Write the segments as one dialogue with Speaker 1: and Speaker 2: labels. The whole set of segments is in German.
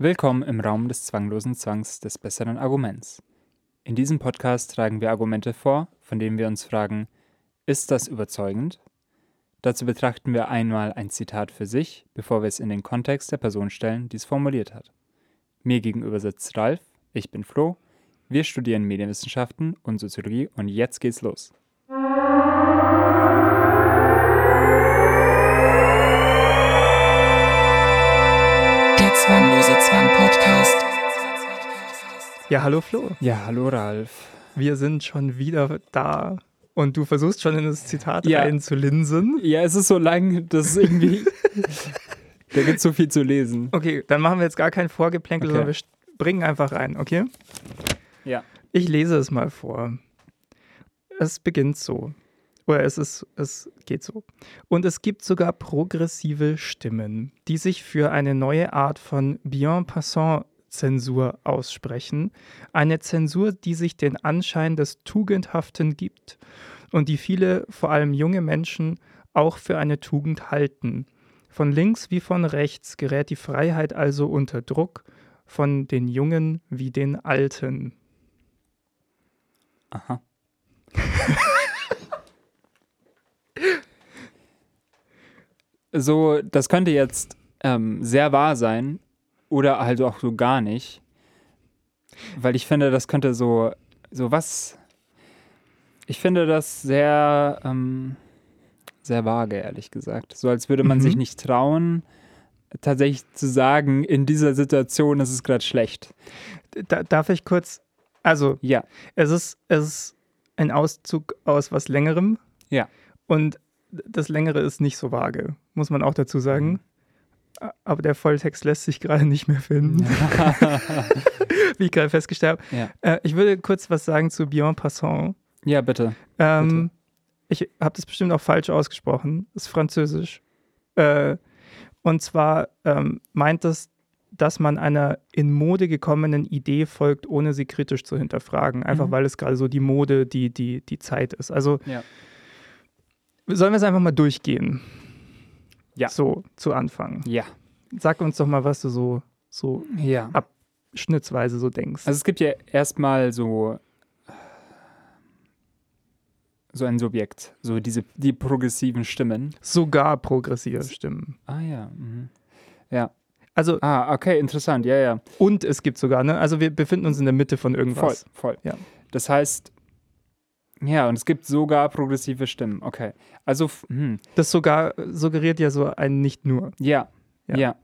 Speaker 1: Willkommen im Raum des zwanglosen Zwangs des besseren Arguments. In diesem Podcast tragen wir Argumente vor, von denen wir uns fragen, ist das überzeugend? Dazu betrachten wir einmal ein Zitat für sich, bevor wir es in den Kontext der Person stellen, die es formuliert hat. Mir gegenüber sitzt Ralf, ich bin Flo, wir studieren Medienwissenschaften und Soziologie und jetzt geht's los.
Speaker 2: Ja, hallo Flo.
Speaker 1: Ja, hallo Ralf.
Speaker 2: Wir sind schon wieder da. Und du versuchst schon in das Zitat
Speaker 1: Ja.
Speaker 2: reinzulinsen.
Speaker 1: Ja, es ist so lang, dass irgendwie. da gibt so viel zu lesen.
Speaker 2: Okay, dann machen wir jetzt gar kein Vorgeplänkel,
Speaker 1: Okay.
Speaker 2: sondern wir springen einfach rein, okay?
Speaker 1: Ja.
Speaker 2: Ich lese es mal vor. Es beginnt so. Oder es ist, es geht so. Und es gibt sogar progressive Stimmen, die sich für eine neue Art von bien passant Zensur aussprechen. Eine Zensur, die sich den Anschein des Tugendhaften gibt und die viele, vor allem junge Menschen, auch für eine Tugend halten. Von links wie von rechts gerät die Freiheit also unter Druck, von den Jungen wie den Alten.
Speaker 1: Aha. so, das könnte jetzt ähm, sehr wahr sein oder halt auch so gar nicht. Weil ich finde, das könnte so, so was. Ich finde das sehr, ähm, sehr vage, ehrlich gesagt. So als würde man
Speaker 2: Mhm.
Speaker 1: sich nicht trauen, tatsächlich zu sagen, in dieser Situation ist es gerade schlecht.
Speaker 2: Da, darf ich kurz, also
Speaker 1: Ja,
Speaker 2: es ist, es ist ein Auszug aus was Längerem.
Speaker 1: Ja.
Speaker 2: Und das Längere ist nicht so vage, muss man auch dazu sagen. Aber der Volltext lässt sich gerade nicht mehr finden, wie ich gerade festgestellt habe.
Speaker 1: ja.
Speaker 2: Äh, ich würde kurz was sagen zu Bien Passant.
Speaker 1: ja, bitte.
Speaker 2: Ähm, ich habe das bestimmt auch falsch ausgesprochen. Das ist Französisch. Äh, und zwar ähm, meint es, dass man einer in Mode gekommenen Idee folgt, ohne sie kritisch zu hinterfragen. Einfach
Speaker 1: Mhm.
Speaker 2: weil es gerade so die Mode, die, die, die Zeit ist. Also
Speaker 1: Ja.
Speaker 2: sollen wir es einfach mal durchgehen?
Speaker 1: Ja.
Speaker 2: So zu Anfang.
Speaker 1: Ja.
Speaker 2: Sag uns doch mal, was du so, so
Speaker 1: Ja.
Speaker 2: schnitzweise so denkst.
Speaker 1: Also es gibt ja erstmal so so ein Subjekt, so diese die progressiven Stimmen.
Speaker 2: Sogar progressive Stimmen.
Speaker 1: Ah ja. Mhm. Ja.
Speaker 2: Also,
Speaker 1: Ah, okay, interessant. Ja, ja.
Speaker 2: und es gibt sogar, ne? Also wir befinden uns in der Mitte von
Speaker 1: Voll,
Speaker 2: irgendwas.
Speaker 1: voll.
Speaker 2: Ja.
Speaker 1: Das heißt ja, und es gibt sogar progressive Stimmen. Okay. Also hm,
Speaker 2: Das sogar suggeriert ja so ein nicht nur.
Speaker 1: ja,
Speaker 2: Ja.
Speaker 1: ja.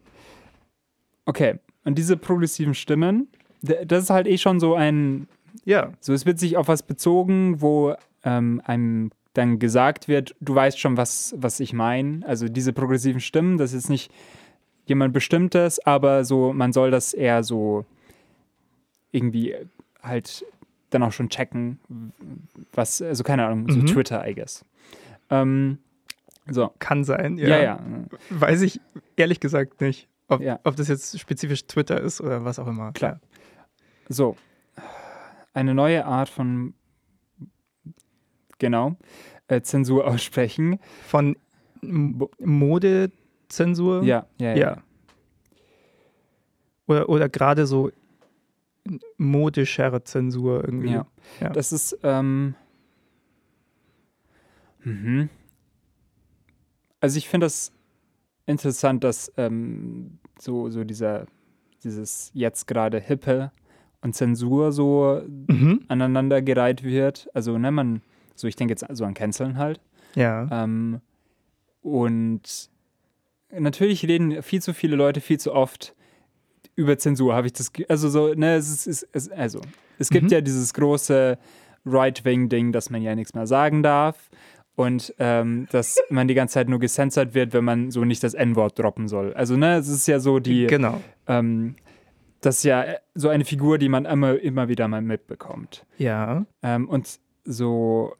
Speaker 1: Okay. Und diese progressiven Stimmen, das ist halt eh schon so ein
Speaker 2: Ja.
Speaker 1: So, es wird sich auf was bezogen, wo ähm, einem dann gesagt wird, du weißt schon, was, was ich meine. Also diese progressiven Stimmen, das ist nicht jemand Bestimmtes, aber so, man soll das eher so irgendwie halt dann auch schon checken, was, also keine Ahnung, so
Speaker 2: Mhm.
Speaker 1: Twitter, I guess. Ähm, so,
Speaker 2: Kann sein.
Speaker 1: ja,
Speaker 2: Ja.
Speaker 1: ja.
Speaker 2: Weiß ich ehrlich gesagt nicht, ob,
Speaker 1: Ja.
Speaker 2: ob das jetzt spezifisch Twitter ist oder was auch immer.
Speaker 1: Klar. So, eine neue Art von, genau, äh, Zensur aussprechen.
Speaker 2: Von Modezensur.
Speaker 1: Ja, ja, ja.
Speaker 2: Ja. Oder, oder gerade so modischere Zensur irgendwie.
Speaker 1: Ja.
Speaker 2: Ja.
Speaker 1: Das ist, ähm, mhm. Also ich finde das interessant, dass ähm, so, so dieser, dieses jetzt gerade Hippe und Zensur so
Speaker 2: Mhm.
Speaker 1: aneinandergereiht wird. Also, ne, man, so ich denke jetzt so an Canceln halt.
Speaker 2: Ja.
Speaker 1: Ähm, und natürlich reden viel zu viele Leute viel zu oft über Zensur, habe ich das. Also so, ne, es ist, es ist also es gibt
Speaker 2: Mhm.
Speaker 1: ja dieses große Right-Wing-Ding, dass man ja nichts mehr sagen darf und ähm, dass man die ganze Zeit nur gecensored wird, wenn man so nicht das N-Wort droppen soll. Also ne, es ist ja so die,
Speaker 2: genau.
Speaker 1: ähm, das ist ja so eine Figur, die man immer, immer wieder mal mitbekommt.
Speaker 2: Ja.
Speaker 1: Ähm, und so,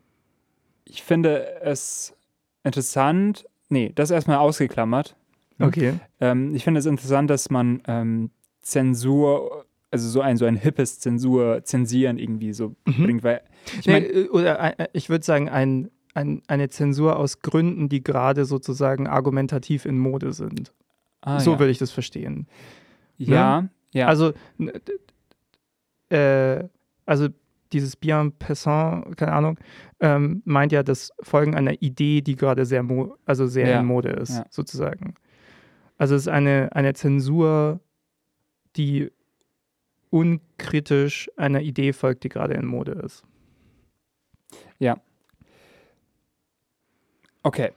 Speaker 1: ich finde es interessant, nee, das erstmal ausgeklammert.
Speaker 2: Okay.
Speaker 1: Ähm, ich finde es interessant, dass man ähm, Zensur, also so ein, so ein hippes Zensur, Zensieren irgendwie so
Speaker 2: Mhm.
Speaker 1: bringt, weil ich
Speaker 2: Nee,
Speaker 1: meine,
Speaker 2: äh, oder ein- ich würde sagen, ein, ein, eine Zensur aus Gründen, die gerade sozusagen argumentativ in Mode sind.
Speaker 1: ah,
Speaker 2: so
Speaker 1: ja.
Speaker 2: würde ich das verstehen.
Speaker 1: ja, Ja.
Speaker 2: Also, äh, also dieses bien passant, keine Ahnung, ähm, meint ja das Folgen einer Idee, die gerade sehr, mo also sehr
Speaker 1: Ja.
Speaker 2: in Mode ist,
Speaker 1: Ja.
Speaker 2: sozusagen. Also es ist eine, eine Zensur, die unkritisch einer Idee folgt, die gerade in Mode ist.
Speaker 1: Okay.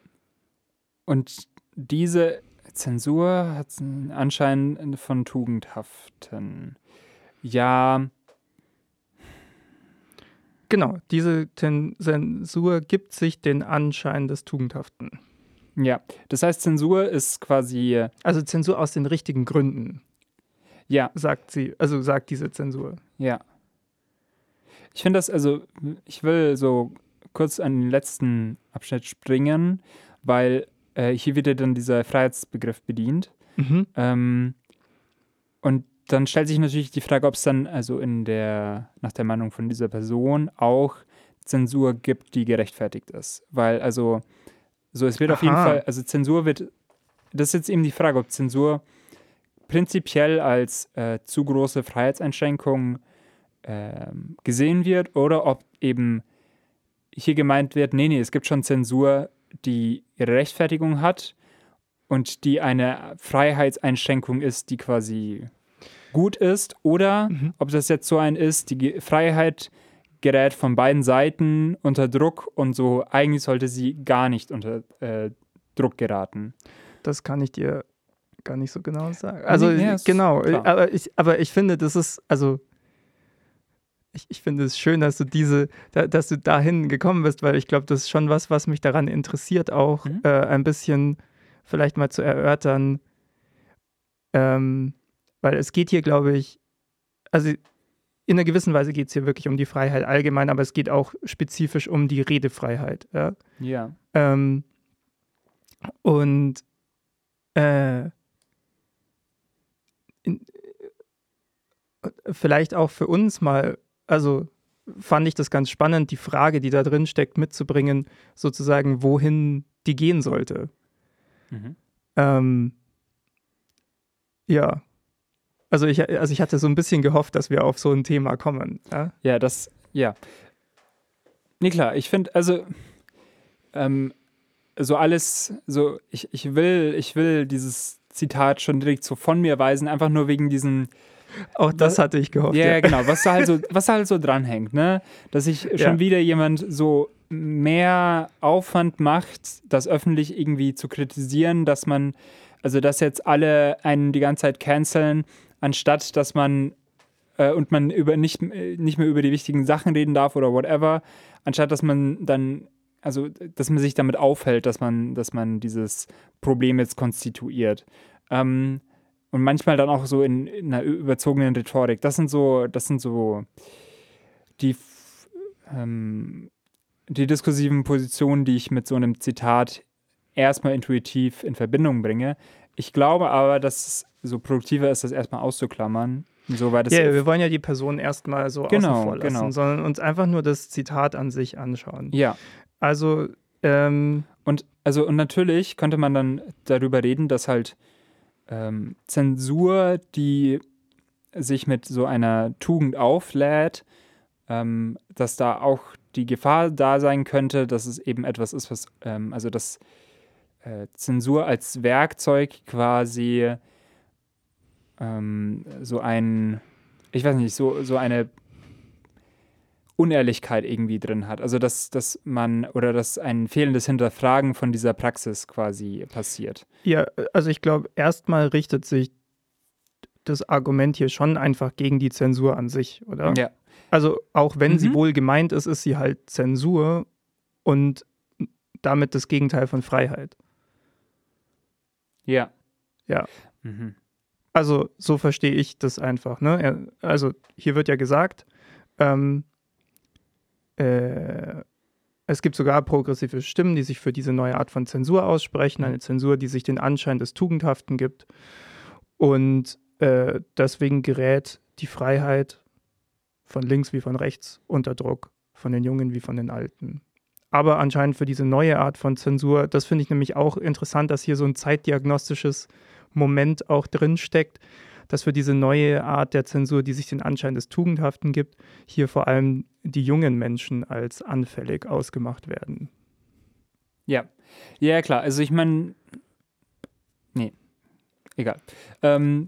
Speaker 1: Und diese Zensur hat einen Anschein von tugendhaften. Ja,
Speaker 2: Genau, diese Zensur gibt sich den Anschein des Tugendhaften.
Speaker 1: ja. Das heißt, Zensur ist quasi,
Speaker 2: Also Zensur aus den richtigen Gründen,
Speaker 1: ja,
Speaker 2: sagt sie, also sagt diese Zensur.
Speaker 1: ja. Ich finde das, also, ich will so kurz an den letzten Abschnitt springen, weil äh, hier wieder dann dieser Freiheitsbegriff bedient.
Speaker 2: Mhm.
Speaker 1: Ähm, und dann stellt sich natürlich die Frage, ob es dann also in der, nach der Meinung von dieser Person auch Zensur gibt, die gerechtfertigt ist. Weil also, so es wird auf jeden
Speaker 2: Aha.
Speaker 1: Fall, also Zensur wird, das ist jetzt eben die Frage, ob Zensur prinzipiell als äh, zu große Freiheitseinschränkung ähm, gesehen wird oder ob eben hier gemeint wird, nee, nee, es gibt schon Zensur, die ihre Rechtfertigung hat und die eine Freiheitseinschränkung ist, die quasi gut ist, oder
Speaker 2: Mhm.
Speaker 1: ob das jetzt so ein ist, die Ge- Freiheit gerät von beiden Seiten unter Druck und so eigentlich sollte sie gar nicht unter äh, Druck geraten.
Speaker 2: Das kann ich dir gar nicht so genau sagen. Also
Speaker 1: Nee, ist
Speaker 2: genau,
Speaker 1: klar.
Speaker 2: aber ich, aber ich finde, das ist, also ich, ich finde es schön, dass du diese, da, dass du dahin gekommen bist, weil ich glaube, das ist schon was, was mich daran interessiert, auch
Speaker 1: Mhm.
Speaker 2: äh, ein bisschen vielleicht mal zu erörtern. Ähm, weil es geht hier, glaube ich, also in einer gewissen Weise geht es hier wirklich um die Freiheit allgemein, aber es geht auch spezifisch um die Redefreiheit. Ja?
Speaker 1: Ja.
Speaker 2: Ähm, und äh, in, vielleicht auch für uns mal, also fand ich das ganz spannend, die Frage, die da drin steckt, mitzubringen, sozusagen, wohin die gehen sollte.
Speaker 1: Mhm.
Speaker 2: Ähm, ja. Also ich, also ich hatte so ein bisschen gehofft, dass wir auf so ein Thema kommen. Ja?
Speaker 1: Ja, das, ja. Nee, klar, ich finde, also, ähm, so alles, so, ich, ich will, ich will dieses Zitat schon direkt so von mir weisen, einfach nur wegen diesen,
Speaker 2: Auch das
Speaker 1: Was-
Speaker 2: hatte ich gehofft.
Speaker 1: ja, ja, genau, was da halt so, was da halt so dranhängt, ne? Dass sich schon
Speaker 2: Ja.
Speaker 1: wieder jemand so mehr Aufwand macht, das öffentlich irgendwie zu kritisieren, dass man, also dass jetzt alle einen die ganze Zeit canceln, anstatt dass man äh, und man über nicht, äh, nicht mehr über die wichtigen Sachen reden darf oder whatever, anstatt dass man dann, also dass man sich damit aufhält, dass man, dass man dieses Problem jetzt konstituiert. Ähm, und manchmal dann auch so in, in einer überzogenen Rhetorik. Das sind so, das sind so die, ähm, die diskursiven Positionen, die ich mit so einem Zitat erstmal intuitiv in Verbindung bringe. Ich glaube aber, dass es so produktiver ist, das erstmal auszuklammern. So,
Speaker 2: Ja, wir wollen ja die Person erstmal so
Speaker 1: Genau,
Speaker 2: außen vor lassen,
Speaker 1: genau.
Speaker 2: sondern uns einfach nur das Zitat an sich anschauen.
Speaker 1: ja.
Speaker 2: Also, ähm,
Speaker 1: Und also und natürlich könnte man dann darüber reden, dass halt ähm, Zensur, die sich mit so einer Tugend auflädt, ähm, dass da auch die Gefahr da sein könnte, dass es eben etwas ist, was ähm, also dass äh, Zensur als Werkzeug quasi ähm, so ein, ich weiß nicht, so, so eine Unehrlichkeit irgendwie drin hat. Also dass, dass man oder dass ein fehlendes Hinterfragen von dieser Praxis quasi passiert.
Speaker 2: ja, also ich glaube, erstmal richtet sich das Argument hier schon einfach gegen die Zensur an sich, oder?
Speaker 1: Ja.
Speaker 2: Also auch wenn sie
Speaker 1: Mhm.
Speaker 2: wohl gemeint ist, ist sie halt Zensur und damit das Gegenteil von Freiheit.
Speaker 1: Ja.
Speaker 2: Ja.
Speaker 1: Mhm.
Speaker 2: Also so verstehe ich das einfach. Ne? Also hier wird ja gesagt, ähm, äh, es gibt sogar progressive Stimmen, die sich für diese neue Art von Zensur aussprechen, eine Zensur, die sich den Anschein des Tugendhaften gibt. Und äh, deswegen gerät die Freiheit von links wie von rechts unter Druck, von den Jungen wie von den Alten. Aber anscheinend für diese neue Art von Zensur, das finde ich nämlich auch interessant, dass hier so ein zeitdiagnostisches Moment auch drin steckt, dass für diese neue Art der Zensur, die sich den Anschein des Tugendhaften gibt, hier vor allem die jungen Menschen als anfällig ausgemacht werden.
Speaker 1: Ja, ja klar. Also ich meine, nee, egal. Ähm,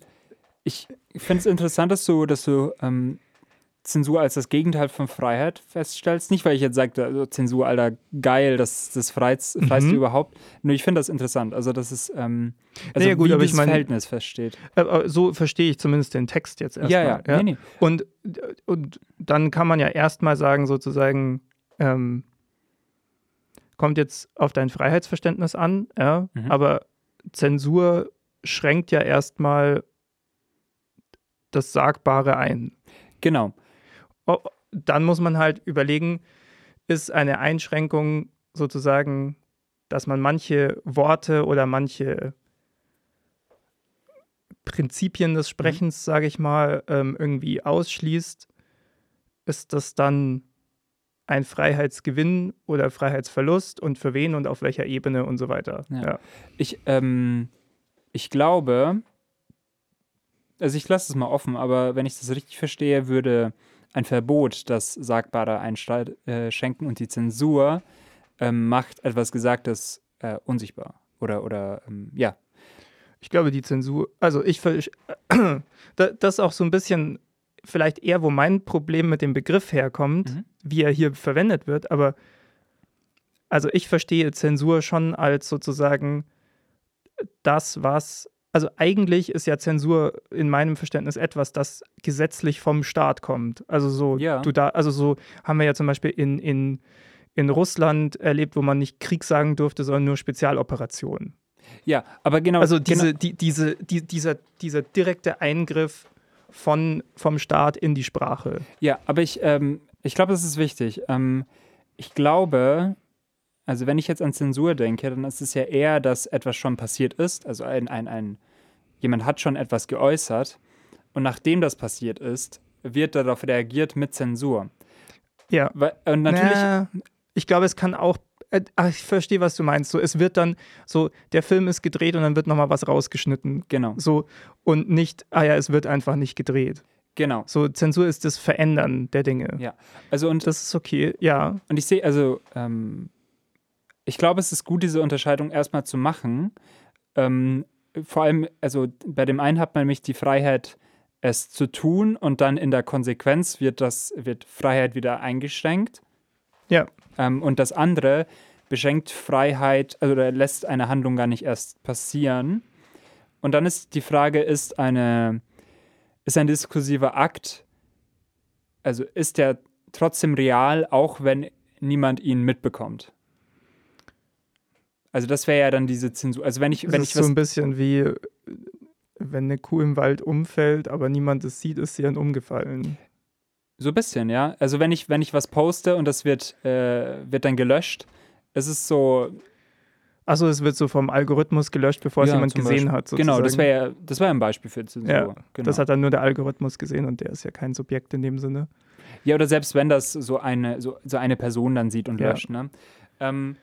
Speaker 1: ich finde es interessant, dass du, dass du ähm, Zensur als das Gegenteil von Freiheit feststellst. Nicht, weil ich jetzt sage, also Zensur, Alter, geil, das, das freist, freist
Speaker 2: Mhm.
Speaker 1: du überhaupt. Nur ich finde das interessant. Also, das ist, ähm, also
Speaker 2: Naja, gut,
Speaker 1: wie
Speaker 2: aber ich meine-
Speaker 1: Verhältnis feststeht.
Speaker 2: Aber so verstehe ich zumindest den Text jetzt erstmal.
Speaker 1: Ja, ja, nee, nee.
Speaker 2: Und, und dann kann man ja erstmal sagen, sozusagen, ähm, kommt jetzt auf dein Freiheitsverständnis an, ja,
Speaker 1: Mhm.
Speaker 2: aber Zensur schränkt ja erstmal das Sagbare ein.
Speaker 1: Genau.
Speaker 2: Oh, Dann muss man halt überlegen, ist eine Einschränkung sozusagen, dass man manche Worte oder manche Prinzipien des Sprechens, sage ich mal, ähm, irgendwie ausschließt, ist das dann ein Freiheitsgewinn oder Freiheitsverlust und für wen und auf welcher Ebene und so weiter.
Speaker 1: Ja.
Speaker 2: Ja.
Speaker 1: Ich, ähm, ich glaube, also ich lasse es mal offen, aber wenn ich das richtig verstehe, würde ein Verbot das Sagbare einschränken und die Zensur ähm, macht etwas Gesagtes äh, unsichtbar. Oder, oder ähm, ja.
Speaker 2: Ich glaube, die Zensur, also ich, das ist auch so ein bisschen vielleicht eher, wo mein Problem mit dem Begriff herkommt,
Speaker 1: Mhm.
Speaker 2: wie er hier verwendet wird, aber also ich verstehe Zensur schon als sozusagen das, was, also eigentlich ist ja Zensur in meinem Verständnis etwas, das gesetzlich vom Staat kommt. Also so,
Speaker 1: Ja.
Speaker 2: du da, also so haben wir ja zum Beispiel in, in, in Russland erlebt, wo man nicht Krieg sagen durfte, sondern nur Spezialoperationen.
Speaker 1: Ja, aber genau.
Speaker 2: Also diese,
Speaker 1: genau,
Speaker 2: die, diese, die, dieser, dieser direkte Eingriff von, vom Staat in die Sprache.
Speaker 1: Ja, aber ich, ähm, ich glaube, das ist wichtig. Ähm, ich glaube, also wenn ich jetzt an Zensur denke, dann ist es ja eher, dass etwas schon passiert ist. Also ein, ein, ein, jemand hat schon etwas geäußert und nachdem das passiert ist, wird darauf reagiert mit Zensur.
Speaker 2: Ja.
Speaker 1: Weil, und natürlich,
Speaker 2: Na, ich glaube, es kann auch. äh, Ach, ich verstehe, was du meinst. So, es wird dann so, der Film ist gedreht und dann wird nochmal was rausgeschnitten.
Speaker 1: genau,
Speaker 2: So, und nicht, ah ja, es wird einfach nicht gedreht.
Speaker 1: genau.
Speaker 2: So, Zensur ist das Verändern der Dinge.
Speaker 1: Ja. Also und
Speaker 2: Das ist okay, ja.
Speaker 1: Und ich sehe, also, ähm, ich glaube, es ist gut, diese Unterscheidung erstmal zu machen. Ähm, vor allem, also bei dem einen hat man nämlich die Freiheit, es zu tun und dann in der Konsequenz wird das, wird Freiheit wieder eingeschränkt.
Speaker 2: Ja.
Speaker 1: Ähm, und das andere beschränkt Freiheit, also oder lässt eine Handlung gar nicht erst passieren. Und dann ist die Frage, ist eine, ist ein diskursiver Akt, also ist der trotzdem real, auch wenn niemand ihn mitbekommt? Also das wäre ja dann diese Zensur. Also wenn ich,
Speaker 2: Es
Speaker 1: wenn
Speaker 2: ist
Speaker 1: ich
Speaker 2: so ein bisschen wie, äh, wenn eine Kuh im Wald umfällt, aber niemand es sieht, ist sie dann umgefallen.
Speaker 1: so ein bisschen, ja. Also wenn ich, wenn ich was poste und das wird, äh, wird dann gelöscht, es ist so,
Speaker 2: Achso, es wird so vom Algorithmus gelöscht, bevor es
Speaker 1: Ja,
Speaker 2: jemand
Speaker 1: zum
Speaker 2: gesehen
Speaker 1: Beispiel.
Speaker 2: hat.
Speaker 1: genau, das
Speaker 2: sozusagen.
Speaker 1: wäre ja, das wäre ein Beispiel für Zensur.
Speaker 2: Ja,
Speaker 1: genau.
Speaker 2: Das hat dann nur der Algorithmus gesehen und der ist ja kein Subjekt in dem Sinne.
Speaker 1: Ja, oder selbst wenn das so eine, so, so eine Person dann sieht und
Speaker 2: Ja.
Speaker 1: löscht, ne? Ähm,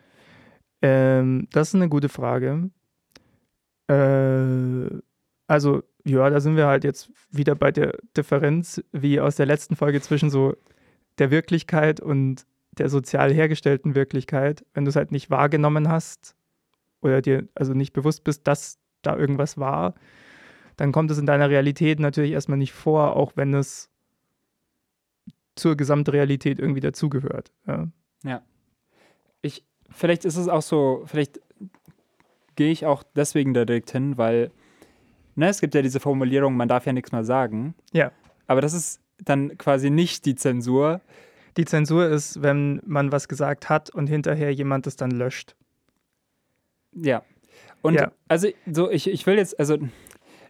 Speaker 2: Ähm, das ist eine gute Frage. Äh, also, ja, da sind wir halt jetzt wieder bei der Differenz, wie aus der letzten Folge zwischen so der Wirklichkeit und der sozial hergestellten Wirklichkeit. Wenn du es halt nicht wahrgenommen hast oder dir also nicht bewusst bist, dass da irgendwas war, dann kommt es in deiner Realität natürlich erstmal nicht vor, auch wenn es zur Gesamtrealität irgendwie dazugehört. Ja.
Speaker 1: ich, vielleicht ist es auch so, vielleicht gehe ich auch deswegen da direkt hin, weil, ne, es gibt ja diese Formulierung, man darf ja nichts mehr sagen.
Speaker 2: Ja.
Speaker 1: Aber das ist dann quasi nicht die Zensur.
Speaker 2: Die Zensur ist, wenn man was gesagt hat und hinterher jemand es dann löscht.
Speaker 1: Ja. Und
Speaker 2: Ja.
Speaker 1: also, so, ich, ich will jetzt, also,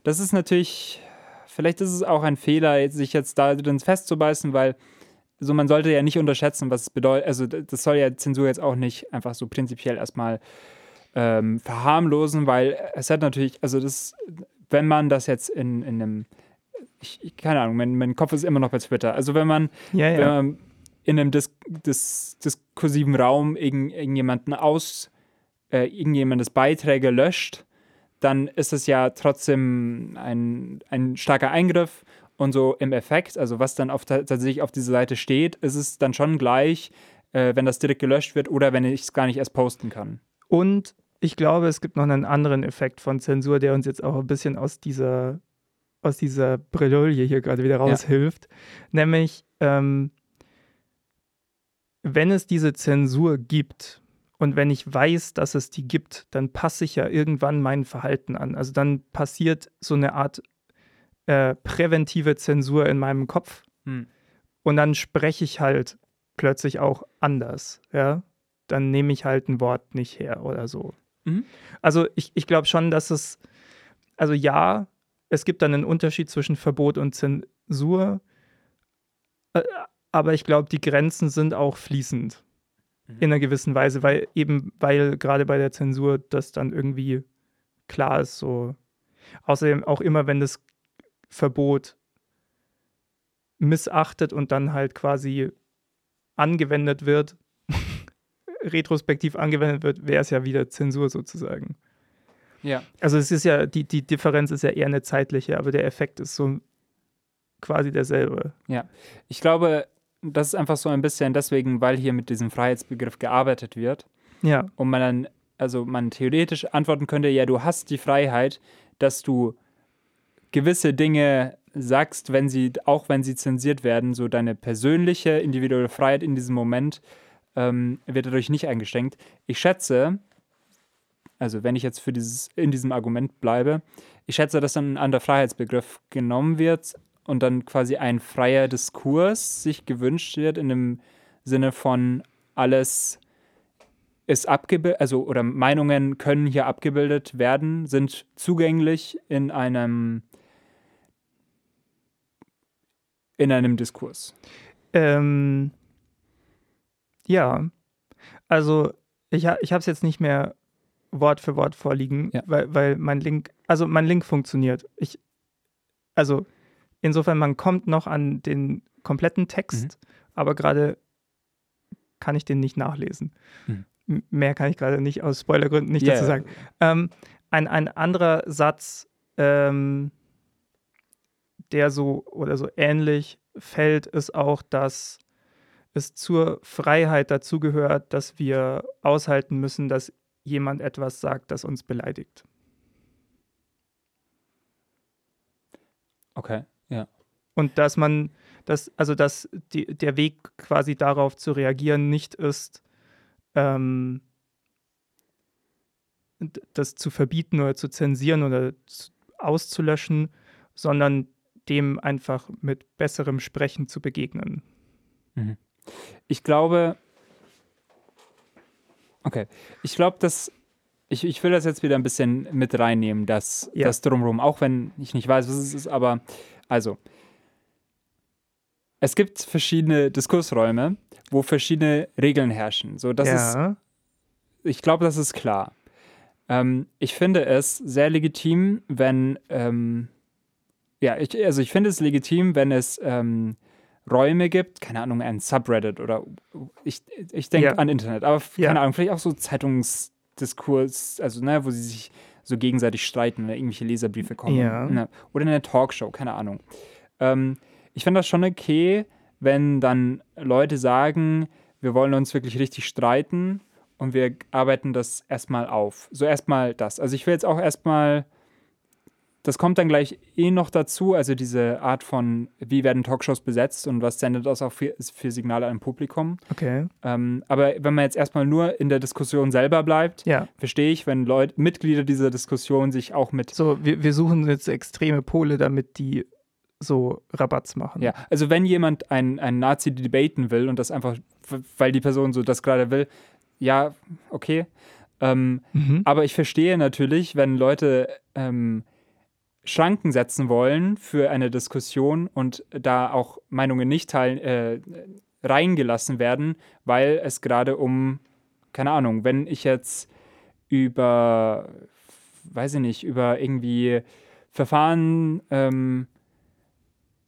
Speaker 1: das ist natürlich, vielleicht ist es auch ein Fehler, sich jetzt da drin festzubeißen, weil so man sollte ja nicht unterschätzen, was es bedeutet. Also, das soll ja Zensur jetzt auch nicht einfach so prinzipiell erstmal ähm, verharmlosen, weil es hat natürlich, also das, wenn man das jetzt in, in einem, ich, ich, keine Ahnung, mein, mein Kopf ist immer noch bei Twitter. Also, wenn man
Speaker 2: Ja,
Speaker 1: wenn
Speaker 2: ja.
Speaker 1: man in einem Dis Dis diskursiven Raum irgend irgendjemanden aus, äh, irgendjemandes Beiträge löscht, dann ist es ja trotzdem ein, ein starker Eingriff und so im Effekt, also was dann auf, tatsächlich auf dieser Seite steht, ist es dann schon gleich, äh, wenn das direkt gelöscht wird oder wenn ich es gar nicht erst posten kann.
Speaker 2: Und ich glaube, es gibt noch einen anderen Effekt von Zensur, der uns jetzt auch ein bisschen aus dieser, aus dieser Bredouille hier gerade wieder raushilft. Ja. Nämlich, ähm, wenn es diese Zensur gibt und wenn ich weiß, dass es die gibt, dann passe ich ja irgendwann mein Verhalten an. Also dann passiert so eine Art äh, präventive Zensur in meinem Kopf. Hm. Und dann spreche ich halt plötzlich auch anders. Ja? Dann nehme ich halt ein Wort nicht her oder so. Mhm. Also ich, ich glaube schon, dass es, also ja, es gibt dann einen Unterschied zwischen Verbot und Zensur, äh, aber ich glaube, die Grenzen sind auch fließend mhm. in einer gewissen Weise, weil eben, weil gerade bei der Zensur das dann irgendwie klar ist, so. Außerdem auch immer, wenn das Verbot missachtet und dann halt quasi angewendet wird, retrospektiv angewendet wird, wäre es ja wieder Zensur sozusagen.
Speaker 1: Ja.
Speaker 2: Also es ist ja, die, die Differenz ist ja eher eine zeitliche, aber der Effekt ist so quasi derselbe.
Speaker 1: Ja. Ich glaube, das ist einfach so ein bisschen deswegen, weil hier mit diesem Freiheitsbegriff gearbeitet wird.
Speaker 2: Ja.
Speaker 1: Und man dann, also man theoretisch antworten könnte, ja, du hast die Freiheit, dass du gewisse Dinge sagst, wenn sie, auch wenn sie zensiert werden, so deine persönliche, individuelle Freiheit in diesem Moment ähm, wird dadurch nicht eingeschränkt. Ich schätze, also wenn ich jetzt für dieses, in diesem Argument bleibe, ich schätze, dass dann ein anderer Freiheitsbegriff genommen wird und dann quasi ein freier Diskurs sich gewünscht wird in dem Sinne von alles ist abgebildet, also oder Meinungen können hier abgebildet werden, sind zugänglich in einem in einem Diskurs.
Speaker 2: Ähm, ja, also ich, ich habe es jetzt nicht mehr Wort für Wort vorliegen, ja. weil, weil mein Link, also mein Link funktioniert. Ich, also insofern, man kommt noch an den kompletten Text, mhm. aber gerade kann ich den nicht nachlesen. Mhm. Mehr kann ich gerade nicht aus Spoilergründen nicht yeah. dazu sagen. Ähm, ein, ein anderer Satz, ähm, der so oder so ähnlich fällt, ist auch, dass es zur Freiheit dazugehört, dass wir aushalten müssen, dass jemand etwas sagt, das uns beleidigt.
Speaker 1: Okay, ja.
Speaker 2: Und dass man, dass, also dass die, der Weg quasi darauf zu reagieren nicht ist, ähm, das zu verbieten oder zu zensieren oder auszulöschen, sondern dem einfach mit besserem Sprechen zu begegnen.
Speaker 1: Mhm. Ich glaube, okay, ich glaube, dass ich, ich will das jetzt wieder ein bisschen mit reinnehmen, das, ja. das Drumherum, auch wenn ich nicht weiß, was es ist, aber also, es gibt verschiedene Diskursräume, wo verschiedene Regeln herrschen. So, das ja. ist, ich glaube, das ist klar. Ähm, ich finde es sehr legitim, wenn, ähm, ja, ich, also ich finde es legitim, wenn es ähm, Räume gibt, keine Ahnung, ein Subreddit oder ich, ich denke ja. an Internet, aber keine ja. Ahnung, vielleicht auch so Zeitungsdiskurs, also ne, wo sie sich so gegenseitig streiten oder irgendwelche Leserbriefe kommen.
Speaker 2: Ja.
Speaker 1: Ne, oder eine Talkshow, keine Ahnung. Ähm, ich finde das schon okay, wenn dann Leute sagen, wir wollen uns wirklich richtig streiten und wir arbeiten das erstmal auf. So erstmal das. Also ich will jetzt auch erstmal das kommt dann gleich eh noch dazu, also diese Art von, wie werden Talkshows besetzt und was sendet das auch für, für Signale an Publikum.
Speaker 2: Okay.
Speaker 1: Ähm, aber wenn man jetzt erstmal nur in der Diskussion selber bleibt,
Speaker 2: ja.
Speaker 1: verstehe ich, wenn Leute, Mitglieder dieser Diskussion sich auch mit.
Speaker 2: So, wir, wir suchen jetzt extreme Pole, damit die so Rabatz machen.
Speaker 1: Ja, also wenn jemand einen, einen Nazi debaten will und das einfach, weil die Person so das gerade will, ja, okay. Ähm, mhm. Aber ich verstehe natürlich, wenn Leute ähm, Schranken setzen wollen für eine Diskussion und da auch Meinungen nicht teilen, äh, reingelassen werden, weil es gerade um, keine Ahnung, wenn ich jetzt über, weiß ich nicht, über irgendwie Verfahren ähm,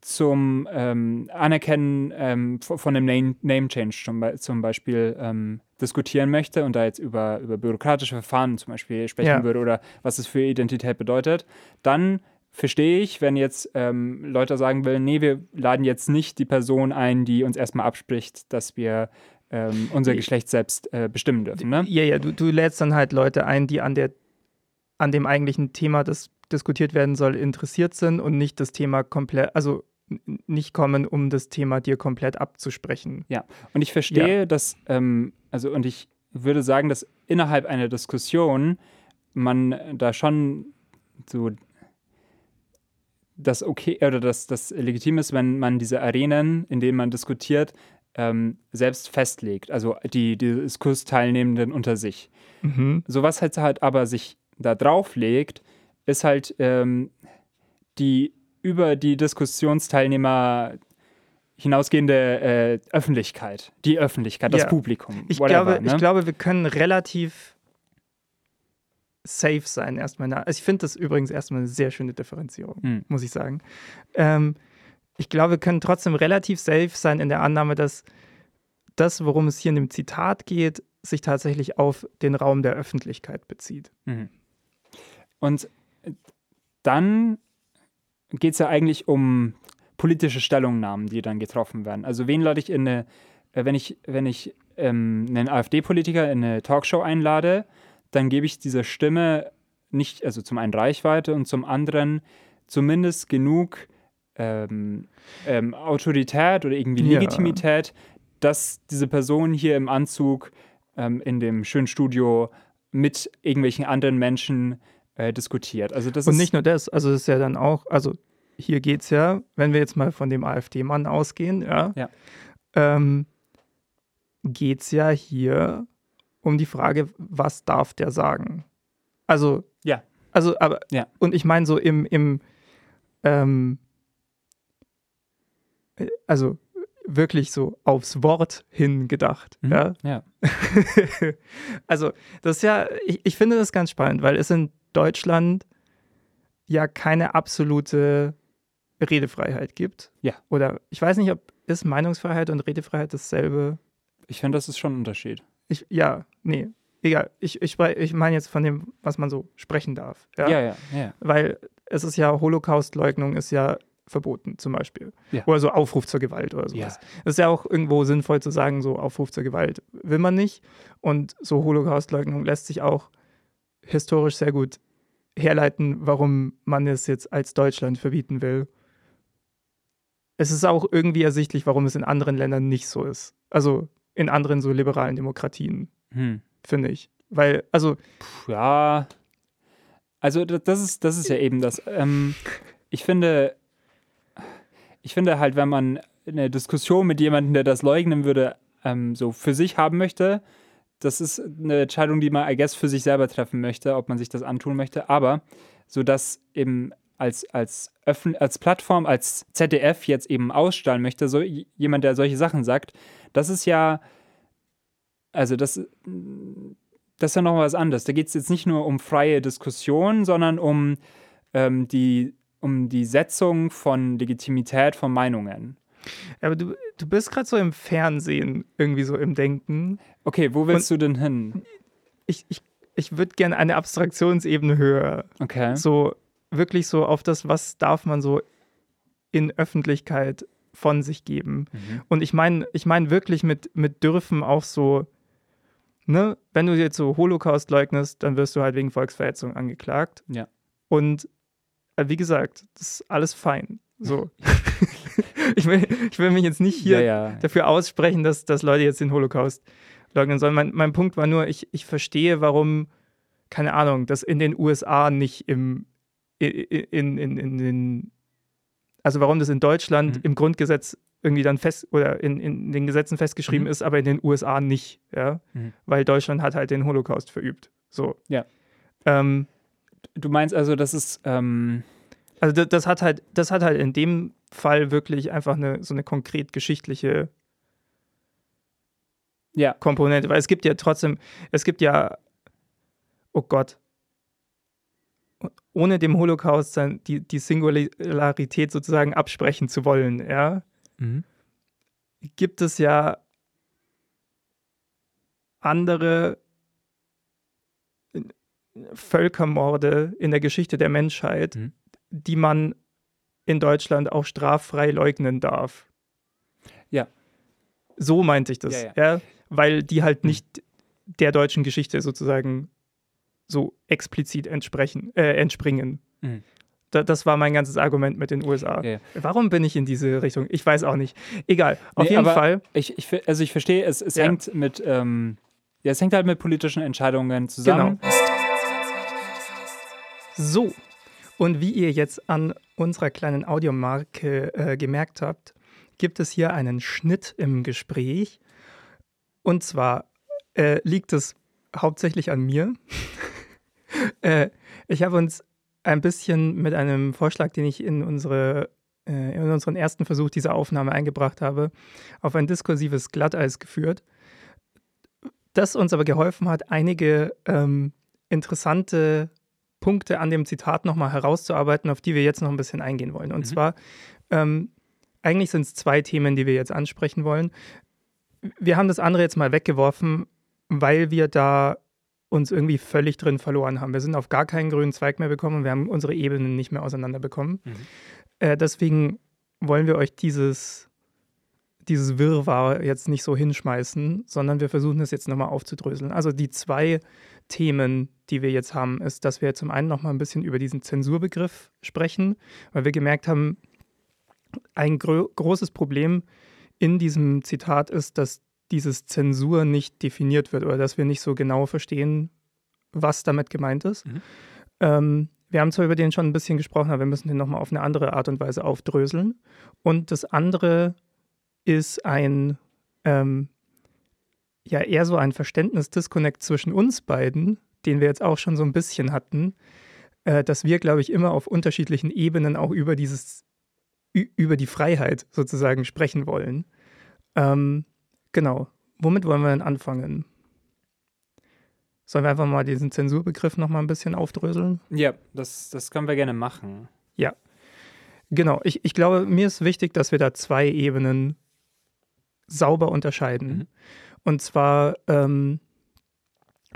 Speaker 1: zum ähm, Anerkennen ähm, von einem Name, Name Change zum, Be zum Beispiel ähm, diskutieren möchte und da jetzt über, über bürokratische Verfahren zum Beispiel sprechen
Speaker 2: Ja.
Speaker 1: würde oder was es für Identität bedeutet, dann verstehe ich, wenn jetzt ähm, Leute sagen will, nee, wir laden jetzt nicht die Person ein, die uns erstmal abspricht, dass wir ähm, unser Geschlecht selbst äh, bestimmen dürfen. Ne?
Speaker 2: Ja, ja, du, du lädst dann halt Leute ein, die an, der, an dem eigentlichen Thema, das diskutiert werden soll, interessiert sind und nicht das Thema komplett, also nicht kommen, um das Thema dir komplett abzusprechen.
Speaker 1: Und ich verstehe, dass, ähm, also und ich würde sagen, dass innerhalb einer Diskussion man da schon so das okay oder das, das legitim ist, wenn man diese Arenen, in denen man diskutiert, ähm, selbst festlegt, also die, die Diskursteilnehmenden unter sich.
Speaker 2: Mhm.
Speaker 1: So was halt, halt aber sich da drauflegt, ist halt ähm, die über die Diskussionsteilnehmer hinausgehende äh, Öffentlichkeit, die Öffentlichkeit, das
Speaker 2: Ja.
Speaker 1: Publikum.
Speaker 2: Ich,
Speaker 1: whatever,
Speaker 2: glaube,
Speaker 1: ne?
Speaker 2: ich glaube, wir können relativ safe sein erstmal. Also ich finde das übrigens erstmal eine sehr schöne Differenzierung,
Speaker 1: Hm.
Speaker 2: muss ich sagen. Ähm, ich glaube, wir können trotzdem relativ safe sein in der Annahme, dass das, worum es hier in dem Zitat geht, sich tatsächlich auf den Raum der Öffentlichkeit bezieht.
Speaker 1: Mhm. Und äh, dann geht es ja eigentlich um politische Stellungnahmen, die dann getroffen werden. Also wen lade ich in eine, äh, wenn ich, wenn ich ähm, einen AfD-Politiker in eine Talkshow einlade, dann gebe ich dieser Stimme nicht, also zum einen Reichweite und zum anderen zumindest genug ähm, ähm, Autorität oder irgendwie
Speaker 2: Ja.
Speaker 1: Legitimität, dass diese Person hier im Anzug ähm, in dem schönen Studio mit irgendwelchen anderen Menschen äh, diskutiert. Also das
Speaker 2: Und
Speaker 1: ist
Speaker 2: nicht nur das, also es ist ja dann auch, also hier geht es ja, wenn wir jetzt mal von dem AfD-Mann ausgehen, ja,
Speaker 1: Ja.
Speaker 2: Ähm, geht es ja hier um die Frage, was darf der sagen? Also,
Speaker 1: Ja.
Speaker 2: Also, aber,
Speaker 1: Ja.
Speaker 2: und ich meine so im, im ähm, äh, also wirklich so aufs Wort hin gedacht,
Speaker 1: Mhm.
Speaker 2: ja.
Speaker 1: ja.
Speaker 2: also, das ist ja, ich, ich finde das ganz spannend, weil es in Deutschland ja keine absolute Redefreiheit gibt.
Speaker 1: Ja.
Speaker 2: Oder ich weiß nicht, ob ist Meinungsfreiheit und Redefreiheit dasselbe.
Speaker 1: Ich finde, das ist schon ein Unterschied.
Speaker 2: Ich, ja, nee, egal. Ich, ich, ich meine jetzt von dem, was man so sprechen darf. Ja.
Speaker 1: Ja, ja, ja.
Speaker 2: Weil es ist ja, Holocaustleugnung ist ja verboten, zum Beispiel.
Speaker 1: Ja.
Speaker 2: Oder so Aufruf zur Gewalt oder sowas.
Speaker 1: Ja.
Speaker 2: Das ist ja auch irgendwo sinnvoll zu sagen, so Aufruf zur Gewalt will man nicht. Und so Holocaustleugnung lässt sich auch historisch sehr gut herleiten, warum man es jetzt als Deutschland verbieten will. Es ist auch irgendwie ersichtlich, warum es in anderen Ländern nicht so ist. Also in anderen so liberalen Demokratien,
Speaker 1: Hm.
Speaker 2: finde ich. Weil, also,
Speaker 1: Puh, ja. Also da- das ist, das ist ja eben das. Ähm, ich finde, ich finde halt, wenn man eine Diskussion mit jemandem, der das leugnen würde, ähm, so für sich haben möchte, das ist eine Entscheidung, die man, I guess, für sich selber treffen möchte, ob man sich das antun möchte. Aber so dass eben als, als, Öffn als Plattform, als ZDF jetzt eben ausstrahlen möchte, so jemand, der solche Sachen sagt, das ist ja, also das, das ist ja noch was anderes. Da geht es jetzt nicht nur um freie Diskussion, sondern um, ähm, die, um die Setzung von Legitimität von Meinungen.
Speaker 2: aber du, du bist gerade so im Fernsehen, irgendwie so im Denken.
Speaker 1: Okay, wo willst du denn hin?
Speaker 2: Ich, ich, ich würde gerne eine Abstraktionsebene höher.
Speaker 1: Okay.
Speaker 2: So wirklich so auf das, was darf man so in Öffentlichkeit von sich geben.
Speaker 1: Mhm.
Speaker 2: Und ich meine, ich meine wirklich mit, mit dürfen auch so, ne, wenn du jetzt so Holocaust leugnest, dann wirst du halt wegen Volksverhetzung angeklagt.
Speaker 1: Ja.
Speaker 2: Und wie gesagt, das ist alles fein. So. ich, will, ich will mich jetzt nicht hier
Speaker 1: ja, ja.
Speaker 2: dafür aussprechen, dass, dass Leute jetzt den Holocaust leugnen sollen. Mein, mein Punkt war nur, ich, ich verstehe, warum, keine Ahnung, das in den USA nicht im, in, in, in, in den, also warum das in Deutschland
Speaker 1: Mhm.
Speaker 2: im Grundgesetz irgendwie dann fest oder in, in den Gesetzen festgeschrieben
Speaker 1: Mhm.
Speaker 2: ist, aber in den USA nicht, ja,
Speaker 1: Mhm.
Speaker 2: weil Deutschland hat halt den Holocaust verübt. So.
Speaker 1: Ja.
Speaker 2: Ähm,
Speaker 1: Du meinst also, das ist, ähm,
Speaker 2: also das, das hat halt, das hat halt in dem Fall wirklich einfach eine so eine konkret geschichtliche
Speaker 1: ja,
Speaker 2: Komponente, weil es gibt ja trotzdem, es gibt ja, oh Gott, ohne dem Holocaust sein, die, die Singularität sozusagen absprechen zu wollen, ja,
Speaker 1: Mhm.
Speaker 2: gibt es ja andere Völkermorde in der Geschichte der Menschheit,
Speaker 1: Mhm.
Speaker 2: die man in Deutschland auch straffrei leugnen darf.
Speaker 1: Ja.
Speaker 2: So meinte ich das,
Speaker 1: Ja,
Speaker 2: ja, weil die halt
Speaker 1: Mhm.
Speaker 2: nicht der deutschen Geschichte sozusagen so explizit entsprechen, äh, entspringen.
Speaker 1: Mhm.
Speaker 2: Da, das war mein ganzes Argument mit den USA.
Speaker 1: Ja, ja.
Speaker 2: Warum bin ich in diese Richtung? Ich weiß auch nicht. Egal. Auf
Speaker 1: Nee,
Speaker 2: jeden Fall.
Speaker 1: Ich, ich, also ich verstehe, es, es
Speaker 2: Ja.
Speaker 1: hängt mit, ähm, ja, es hängt halt mit politischen Entscheidungen zusammen.
Speaker 2: Genau. So. Und wie ihr jetzt an unserer kleinen Audiomarke äh, gemerkt habt, gibt es hier einen Schnitt im Gespräch. Und zwar äh, liegt es hauptsächlich an mir. äh, ich habe uns ein bisschen mit einem Vorschlag, den ich in, unsere, äh, in unseren ersten Versuch dieser Aufnahme eingebracht habe, auf ein diskursives Glatteis geführt, das uns aber geholfen hat, einige ähm, interessante Punkte an dem Zitat nochmal herauszuarbeiten, auf die wir jetzt noch ein bisschen eingehen wollen. Und
Speaker 1: Mhm.
Speaker 2: zwar, ähm, eigentlich sind es zwei Themen, die wir jetzt ansprechen wollen. Wir haben das andere jetzt mal weggeworfen, weil wir da uns irgendwie völlig drin verloren haben. Wir sind auf gar keinen grünen Zweig mehr bekommen und wir haben unsere Ebenen nicht mehr auseinander bekommen.
Speaker 1: Mhm.
Speaker 2: Äh, deswegen wollen wir euch dieses, dieses Wirrwarr jetzt nicht so hinschmeißen, sondern wir versuchen es jetzt nochmal aufzudröseln. Also die zwei Themen, die wir jetzt haben, ist, dass wir zum einen nochmal ein bisschen über diesen Zensurbegriff sprechen, weil wir gemerkt haben, ein gro großes Problem in diesem Zitat ist, dass dieses Zensur nicht definiert wird oder dass wir nicht so genau verstehen, was damit gemeint ist.
Speaker 1: Mhm.
Speaker 2: Ähm, wir haben zwar über den schon ein bisschen gesprochen, aber wir müssen den nochmal auf eine andere Art und Weise aufdröseln. Und das andere ist ein, ähm, ja, eher so ein Verständnis-Disconnect zwischen uns beiden, den wir jetzt auch schon so ein bisschen hatten, äh, dass wir, glaube ich, immer auf unterschiedlichen Ebenen auch über dieses, über die Freiheit sozusagen sprechen wollen. Ähm, genau. Womit wollen wir denn anfangen? Sollen wir einfach mal diesen Zensurbegriff nochmal ein bisschen aufdröseln?
Speaker 1: Ja, das, das können wir gerne machen.
Speaker 2: Genau, ich, ich glaube, mir ist wichtig, dass wir da zwei Ebenen sauber unterscheiden.
Speaker 1: Mhm.
Speaker 2: Und zwar ähm,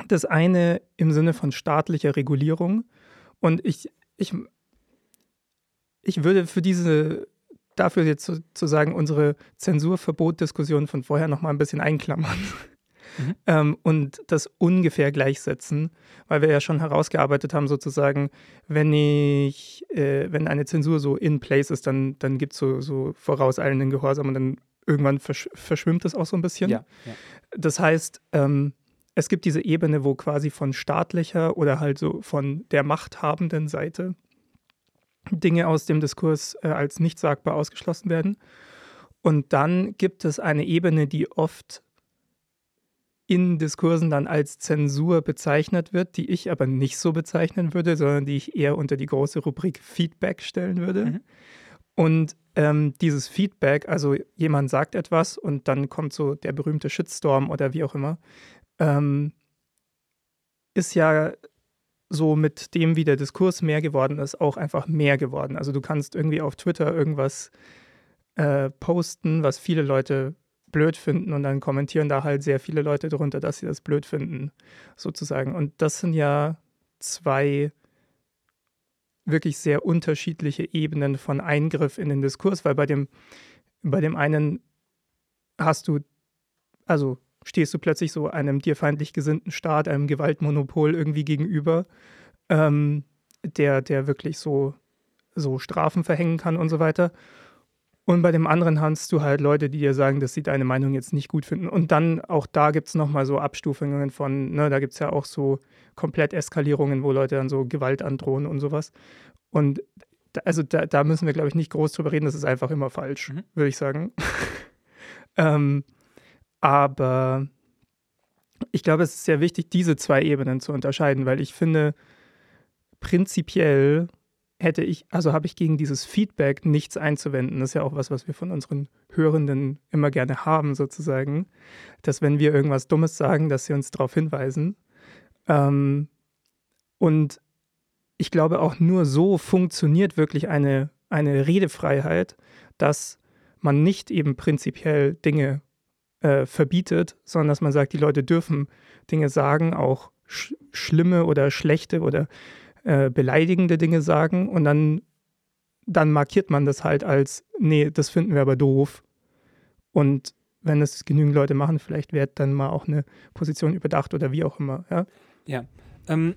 Speaker 2: das eine im Sinne von staatlicher Regulierung. Und ich, ich, ich würde für diese, dafür jetzt sozusagen unsere Zensurverbot-Diskussion von vorher nochmal ein bisschen einklammern.
Speaker 1: Mhm.
Speaker 2: Ähm, und das ungefähr gleichsetzen, weil wir ja schon herausgearbeitet haben, sozusagen, wenn ich, äh, wenn eine Zensur so in place ist, dann, dann gibt es so, so vorauseilenden Gehorsam und dann irgendwann versch verschwimmt es auch so ein bisschen.
Speaker 1: Ja, ja.
Speaker 2: Das heißt, ähm, es gibt diese Ebene, wo quasi von staatlicher oder halt so von der machthabenden Seite Dinge aus dem Diskurs äh, als nicht sagbar ausgeschlossen werden. Und dann gibt es eine Ebene, die oft in Diskursen dann als Zensur bezeichnet wird, die ich aber nicht so bezeichnen würde, sondern die ich eher unter die große Rubrik Feedback stellen würde.
Speaker 1: Mhm.
Speaker 2: Und ähm, dieses Feedback, also jemand sagt etwas und dann kommt so der berühmte Shitstorm oder wie auch immer, ähm, ist ja so mit dem, wie der Diskurs mehr geworden ist, auch einfach mehr geworden. Also du kannst irgendwie auf Twitter irgendwas äh, posten, was viele Leute blöd finden und dann kommentieren da halt sehr viele Leute drunter, dass sie das blöd finden, sozusagen. Und das sind ja zwei wirklich sehr unterschiedliche Ebenen von Eingriff in den Diskurs, weil bei dem, bei dem einen hast du, also stehst du plötzlich so einem dir feindlich gesinnten Staat, einem Gewaltmonopol irgendwie gegenüber, ähm, der, der wirklich so, so Strafen verhängen kann und so weiter. Und bei dem anderen hast du halt Leute, die dir sagen, dass sie deine Meinung jetzt nicht gut finden. Und dann auch da gibt es nochmal so Abstufungen von, ne, da gibt es ja auch so Komplett-Eskalierungen, wo Leute dann so Gewalt androhen und sowas. Und da, also da, da müssen wir, glaube ich, nicht groß drüber reden, das ist einfach immer falsch,
Speaker 1: Mhm.
Speaker 2: würde ich sagen. ähm, aber ich glaube, es ist sehr wichtig, diese zwei Ebenen zu unterscheiden, weil ich finde, prinzipiell hätte ich, also habe ich gegen dieses Feedback nichts einzuwenden. Das ist ja auch was, was wir von unseren Hörenden immer gerne haben, sozusagen, dass wenn wir irgendwas Dummes sagen, dass sie uns darauf hinweisen. Ähm, und ich glaube, auch nur so funktioniert wirklich eine, eine Redefreiheit, dass man nicht eben prinzipiell Dinge äh, verbietet, sondern dass man sagt, die Leute dürfen Dinge sagen, auch sch schlimme oder schlechte oder äh, beleidigende Dinge sagen und dann, dann markiert man das halt als, nee, das finden wir aber doof. Und wenn es genügend Leute machen, vielleicht wird dann mal auch eine Position überdacht oder wie auch immer. Ja,
Speaker 1: ja. Ähm,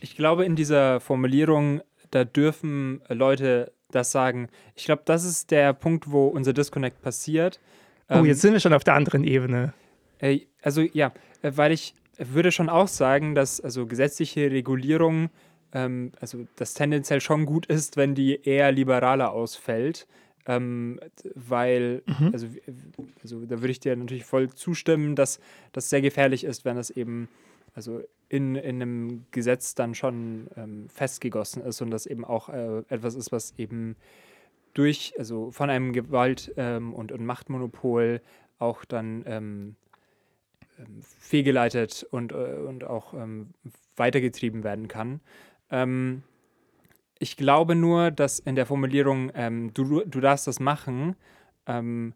Speaker 1: ich glaube, in dieser Formulierung, da dürfen Leute das sagen. Ich glaube, das ist der Punkt, wo unser Disconnect passiert.
Speaker 2: Oh, ähm, jetzt sind wir schon auf der anderen Ebene.
Speaker 1: Äh, also ja, äh, weil ich würde schon auch sagen, dass also gesetzliche Regulierung, ähm, also das tendenziell schon gut ist, wenn die eher liberaler ausfällt. Ähm, weil, mhm. also, also da würde ich dir natürlich voll zustimmen, dass das sehr gefährlich ist, wenn das eben also in, in einem Gesetz dann schon ähm, festgegossen ist und das eben auch äh, etwas ist, was eben durch, also von einem Gewalt- ähm, und, und Machtmonopol auch dann ähm, ähm fehlgeleitet und, äh, und auch ähm, weitergetrieben werden kann. Ähm, ich glaube nur, dass in der Formulierung, ähm, du, du darfst das machen, ähm,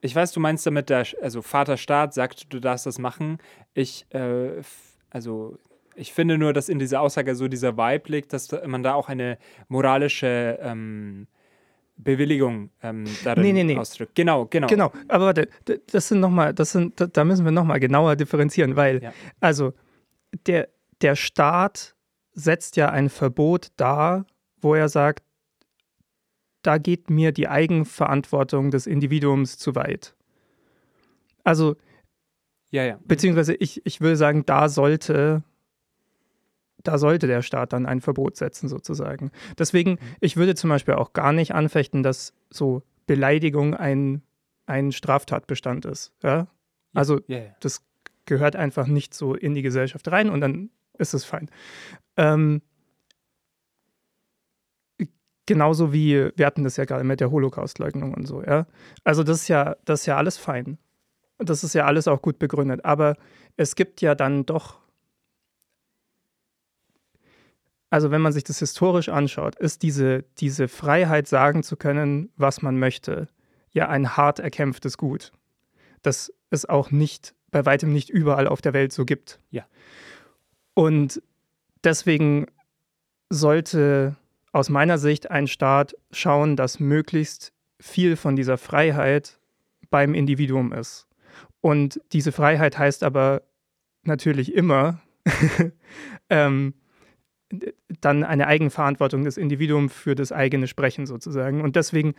Speaker 1: ich weiß, du meinst damit, der, also Vaterstaat sagt, du darfst das machen. Ich, äh, also ich finde nur, dass in dieser Aussage so dieser Vibe liegt, dass man da auch eine moralische ähm, Bewilligung ähm, darin nee, nee, nee. ausdrückt. Genau, genau.
Speaker 2: Genau, aber warte, das sind nochmal, das sind, da müssen wir nochmal genauer differenzieren, weil, ja. also, der, der Staat setzt ja ein Verbot dar, wo er sagt, da geht mir die Eigenverantwortung des Individuums zu weit. Also,
Speaker 1: ja, ja.
Speaker 2: beziehungsweise ich, ich will sagen, da sollte, da sollte der Staat dann ein Verbot setzen, sozusagen. Deswegen, mhm. ich würde zum Beispiel auch gar nicht anfechten, dass so Beleidigung ein, ein Straftatbestand ist. Ja? Also, ja, ja. das gehört einfach nicht so in die Gesellschaft rein und dann ist es fein. Ähm, genauso wie, wir hatten das ja gerade mit der Holocaust-Leugnung und so, ja. Also das ist ja, das ist ja alles fein. Das ist ja alles auch gut begründet. Aber es gibt ja dann doch, also wenn man sich das historisch anschaut, ist diese, diese Freiheit, sagen zu können, was man möchte, ja ein hart erkämpftes Gut. Das es auch nicht, bei weitem nicht überall auf der Welt so gibt.
Speaker 1: Ja.
Speaker 2: Und deswegen sollte aus meiner Sicht ein Staat schauen, dass möglichst viel von dieser Freiheit beim Individuum ist. Und diese Freiheit heißt aber natürlich immer ähm, dann eine Eigenverantwortung des Individuums für das eigene Sprechen sozusagen. Und deswegen,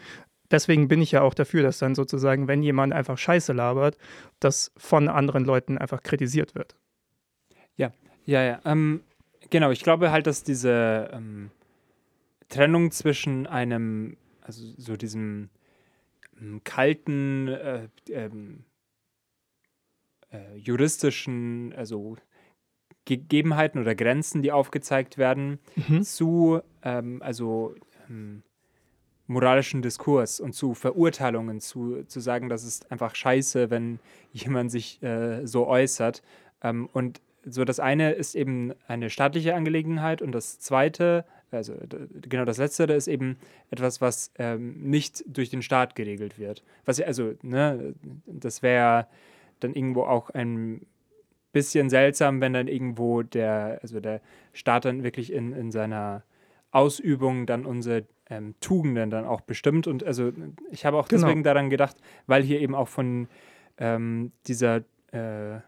Speaker 2: deswegen bin ich ja auch dafür, dass dann sozusagen, wenn jemand einfach Scheiße labert, das von anderen Leuten einfach kritisiert wird.
Speaker 1: Ja, ja, ja. Ähm, genau, ich glaube halt, dass diese ähm, Trennung zwischen einem, also so diesem ähm, kalten, äh, ähm, äh, juristischen, also Gegebenheiten oder Grenzen, die aufgezeigt werden, mhm. zu, ähm, also ähm, moralischen Diskurs und zu Verurteilungen, zu, zu sagen, das ist einfach scheiße, wenn jemand sich äh, so äußert. Ähm, und so das eine ist eben eine staatliche Angelegenheit und das zweite also genau das Letztere ist eben etwas, was ähm, nicht durch den Staat geregelt wird. Was also, ne, das wäre dann irgendwo auch ein bisschen seltsam, wenn dann irgendwo der, also der Staat dann wirklich in, in seiner Ausübung dann unsere ähm, Tugenden dann auch bestimmt. Und also ich habe auch genau. deswegen daran gedacht, weil hier eben auch von ähm, dieser äh,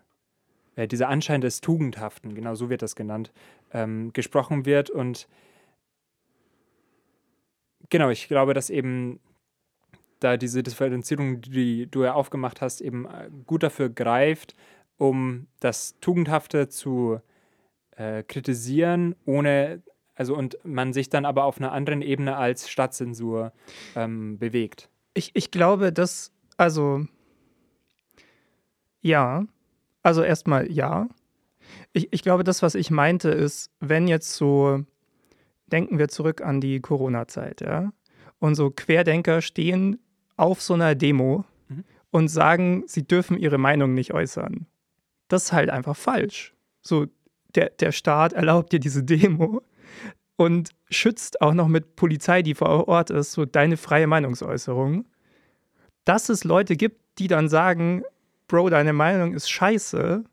Speaker 1: äh dieser Anschein des Tugendhaften, genau so wird das genannt, ähm, gesprochen wird und Genau, ich glaube, dass eben da diese Differenzierung, die du ja aufgemacht hast, eben äh, gut dafür greift, um das Tugendhafte zu äh, kritisieren, ohne, also und man sich dann aber auf einer anderen Ebene als Stadtzensur ähm, bewegt.
Speaker 2: Ich, ich glaube, dass, also ja, also erstmal ja. Ich, ich glaube, das, was ich meinte, ist, wenn jetzt so denken wir zurück an die Corona-Zeit, ja. Und so Querdenker stehen auf so einer Demo mhm. und sagen, sie dürfen ihre Meinung nicht äußern. Das ist halt einfach falsch. So, der, der Staat erlaubt dir diese Demo. und schützt auch noch mit Polizei, die vor Ort ist, so deine freie Meinungsäußerung. Dass es Leute gibt, die dann sagen, Bro, deine Meinung ist scheiße,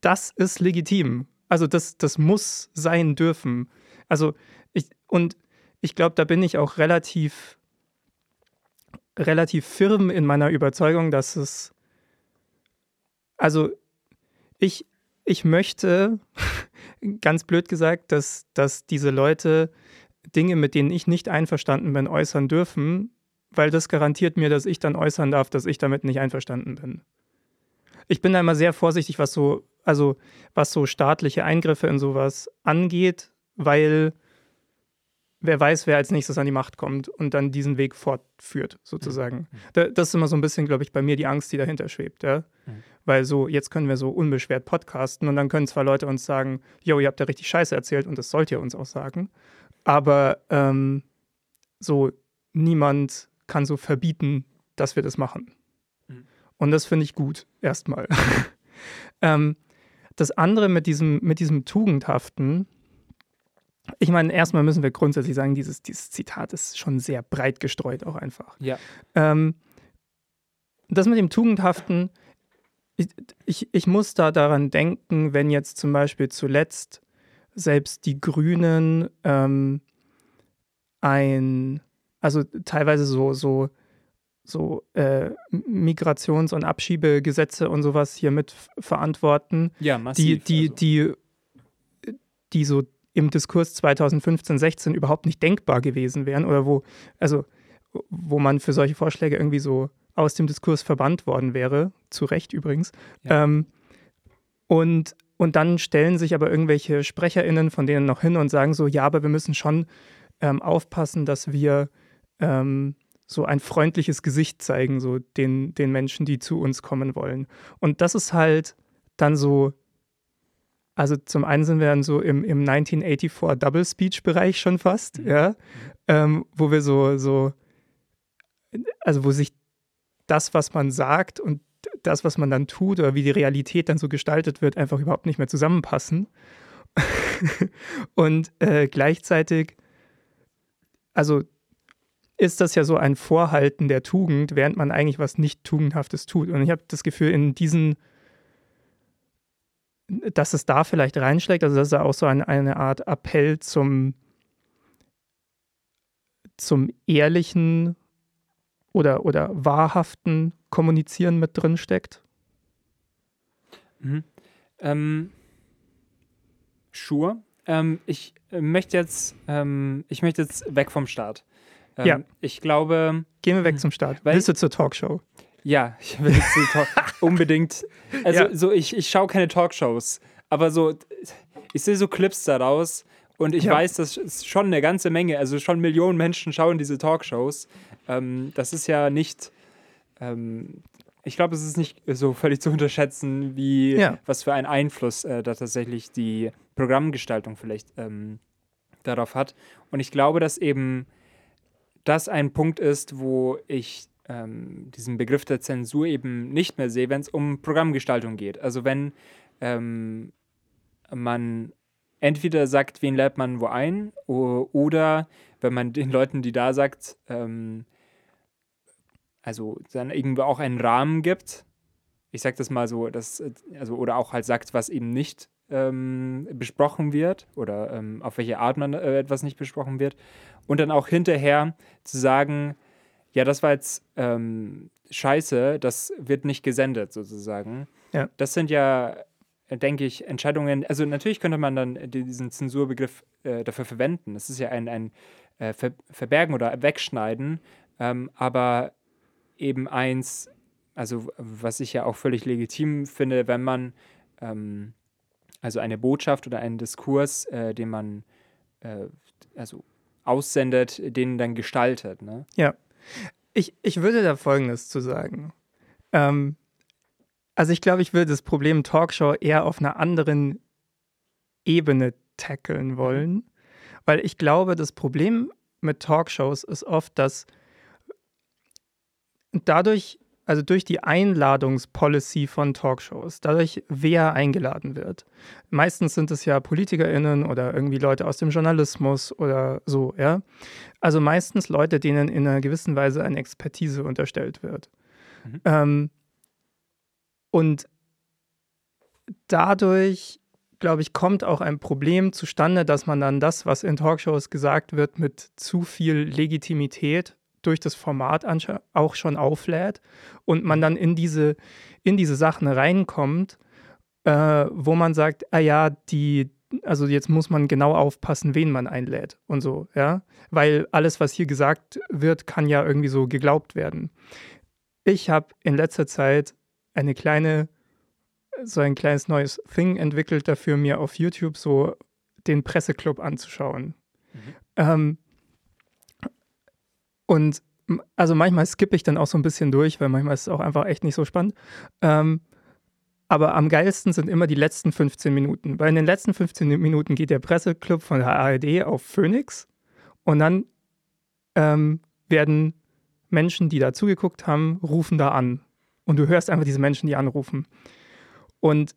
Speaker 2: das ist legitim. Also das, das muss sein dürfen. Also ich, und ich glaube, da bin ich auch relativ, relativ firm in meiner Überzeugung, dass es, also ich, ich möchte, ganz blöd gesagt, dass, dass diese Leute Dinge, mit denen ich nicht einverstanden bin, äußern dürfen, weil das garantiert mir, dass ich dann äußern darf, dass ich damit nicht einverstanden bin. Ich bin da immer sehr vorsichtig, was so, also was so staatliche Eingriffe in sowas angeht, weil wer weiß, wer als nächstes an die Macht kommt und dann diesen Weg fortführt, sozusagen. Mhm. Das ist immer so ein bisschen, glaube ich, bei mir die Angst, die dahinter schwebt, ja. Mhm. Weil so, jetzt können wir so unbeschwert podcasten und dann können zwar Leute uns sagen, yo, ihr habt ja richtig Scheiße erzählt und das sollt ihr uns auch sagen, aber ähm, so niemand kann so verbieten, dass wir das machen. Und das finde ich gut, erstmal. ähm, das andere mit diesem, mit diesem Tugendhaften, ich meine, erstmal müssen wir grundsätzlich sagen, dieses, dieses Zitat ist schon sehr breit gestreut, auch einfach.
Speaker 1: Ja.
Speaker 2: Ähm, das mit dem Tugendhaften, ich, ich, ich muss da daran denken, wenn jetzt zum Beispiel zuletzt selbst die Grünen ähm, ein, also teilweise so, so, so äh, Migrations- und Abschiebegesetze und sowas hier mit verantworten,
Speaker 1: ja, massiv,
Speaker 2: die, die, also. die, die so im Diskurs 2015, 16 überhaupt nicht denkbar gewesen wären oder wo, also wo man für solche Vorschläge irgendwie so aus dem Diskurs verbannt worden wäre, zu Recht übrigens. Ja. Ähm, und, und dann stellen sich aber irgendwelche SprecherInnen von denen noch hin und sagen so, ja, aber wir müssen schon ähm, aufpassen, dass wir ähm, so ein freundliches Gesicht zeigen, so den, den Menschen, die zu uns kommen wollen. Und das ist halt dann so also zum einen sind wir dann so im, im 1984 Double Speech Bereich schon fast, mhm. ja, ähm, wo wir so, so, also wo sich das, was man sagt und das, was man dann tut oder wie die Realität dann so gestaltet wird, einfach überhaupt nicht mehr zusammenpassen. und äh, gleichzeitig, also ist das ja so ein Vorhalten der Tugend, während man eigentlich was nicht Tugendhaftes tut. Und ich habe das Gefühl, in diesen dass es da vielleicht reinschlägt. Also das ist ja auch so eine, eine Art Appell zum, zum ehrlichen oder, oder wahrhaften Kommunizieren mit drin steckt.
Speaker 1: Mhm. Ähm, sure. Ähm, ich möchte jetzt, ähm, ich möchte jetzt weg vom Start.
Speaker 2: Ähm, ja.
Speaker 1: Ich glaube.
Speaker 2: Gehen wir weg zum Start. Willst du zur Talkshow?
Speaker 1: Ja, ich will jetzt unbedingt. Also, ja. so, ich, ich schaue keine Talkshows, aber so, ich sehe so Clips daraus und ich ja. weiß, das ist schon eine ganze Menge, also schon Millionen Menschen schauen diese Talkshows. Ähm, das ist ja nicht. Ähm, ich glaube, es ist nicht so völlig zu unterschätzen, wie ja. was für einen Einfluss äh, da tatsächlich die Programmgestaltung vielleicht ähm, darauf hat. Und ich glaube, dass eben das ein Punkt ist, wo ich ähm, diesen Begriff der Zensur eben nicht mehr sehe, wenn es um Programmgestaltung geht. Also wenn ähm, man entweder sagt, wen lädt man wo ein, oder wenn man den Leuten, die da sagt, ähm, also dann irgendwo auch einen Rahmen gibt. Ich sage das mal so, dass, also, oder auch halt sagt, was eben nicht ähm, besprochen wird oder ähm, auf welche Art man äh, etwas nicht besprochen wird. Und dann auch hinterher zu sagen, ja, das war jetzt ähm, scheiße, das wird nicht gesendet sozusagen.
Speaker 2: Ja.
Speaker 1: Das sind ja, denke ich, Entscheidungen, also natürlich könnte man dann diesen Zensurbegriff äh, dafür verwenden. Das ist ja ein, ein äh, Ver Verbergen oder Wegschneiden, ähm, aber eben eins, also was ich ja auch völlig legitim finde, wenn man ähm, also eine Botschaft oder einen Diskurs, äh, den man äh, also aussendet, den dann gestaltet. Ne?
Speaker 2: Ja. Ich, ich würde da Folgendes zu sagen. Ähm, also ich glaube, ich würde das Problem Talkshow eher auf einer anderen Ebene tackeln wollen, weil ich glaube, das Problem mit Talkshows ist oft, dass dadurch, also durch die Einladungspolicy von Talkshows, dadurch, wer eingeladen wird. Meistens sind es ja PolitikerInnen oder irgendwie Leute aus dem Journalismus oder so, ja. Also meistens Leute, denen in einer gewissen Weise eine Expertise unterstellt wird. Mhm. Ähm, und dadurch, glaube ich, kommt auch ein Problem zustande, dass man dann das, was in Talkshows gesagt wird, mit zu viel Legitimität durch das Format auch schon auflädt und man dann in diese, in diese Sachen reinkommt, äh, wo man sagt, ah ja, die, also jetzt muss man genau aufpassen, wen man einlädt und so, ja, weil alles, was hier gesagt wird, kann ja irgendwie so geglaubt werden. Ich habe in letzter Zeit eine kleine, so ein kleines neues Thing entwickelt dafür, mir auf YouTube so den Presseclub anzuschauen. Mhm. Ähm, und also manchmal skippe ich dann auch so ein bisschen durch, weil manchmal ist es auch einfach echt nicht so spannend. Ähm, aber am geilsten sind immer die letzten 15 Minuten, weil in den letzten 15 Minuten geht der Presseclub von der ARD auf Phoenix und dann ähm, werden Menschen, die da zugeguckt haben, rufen da an. Und du hörst einfach diese Menschen, die anrufen. Und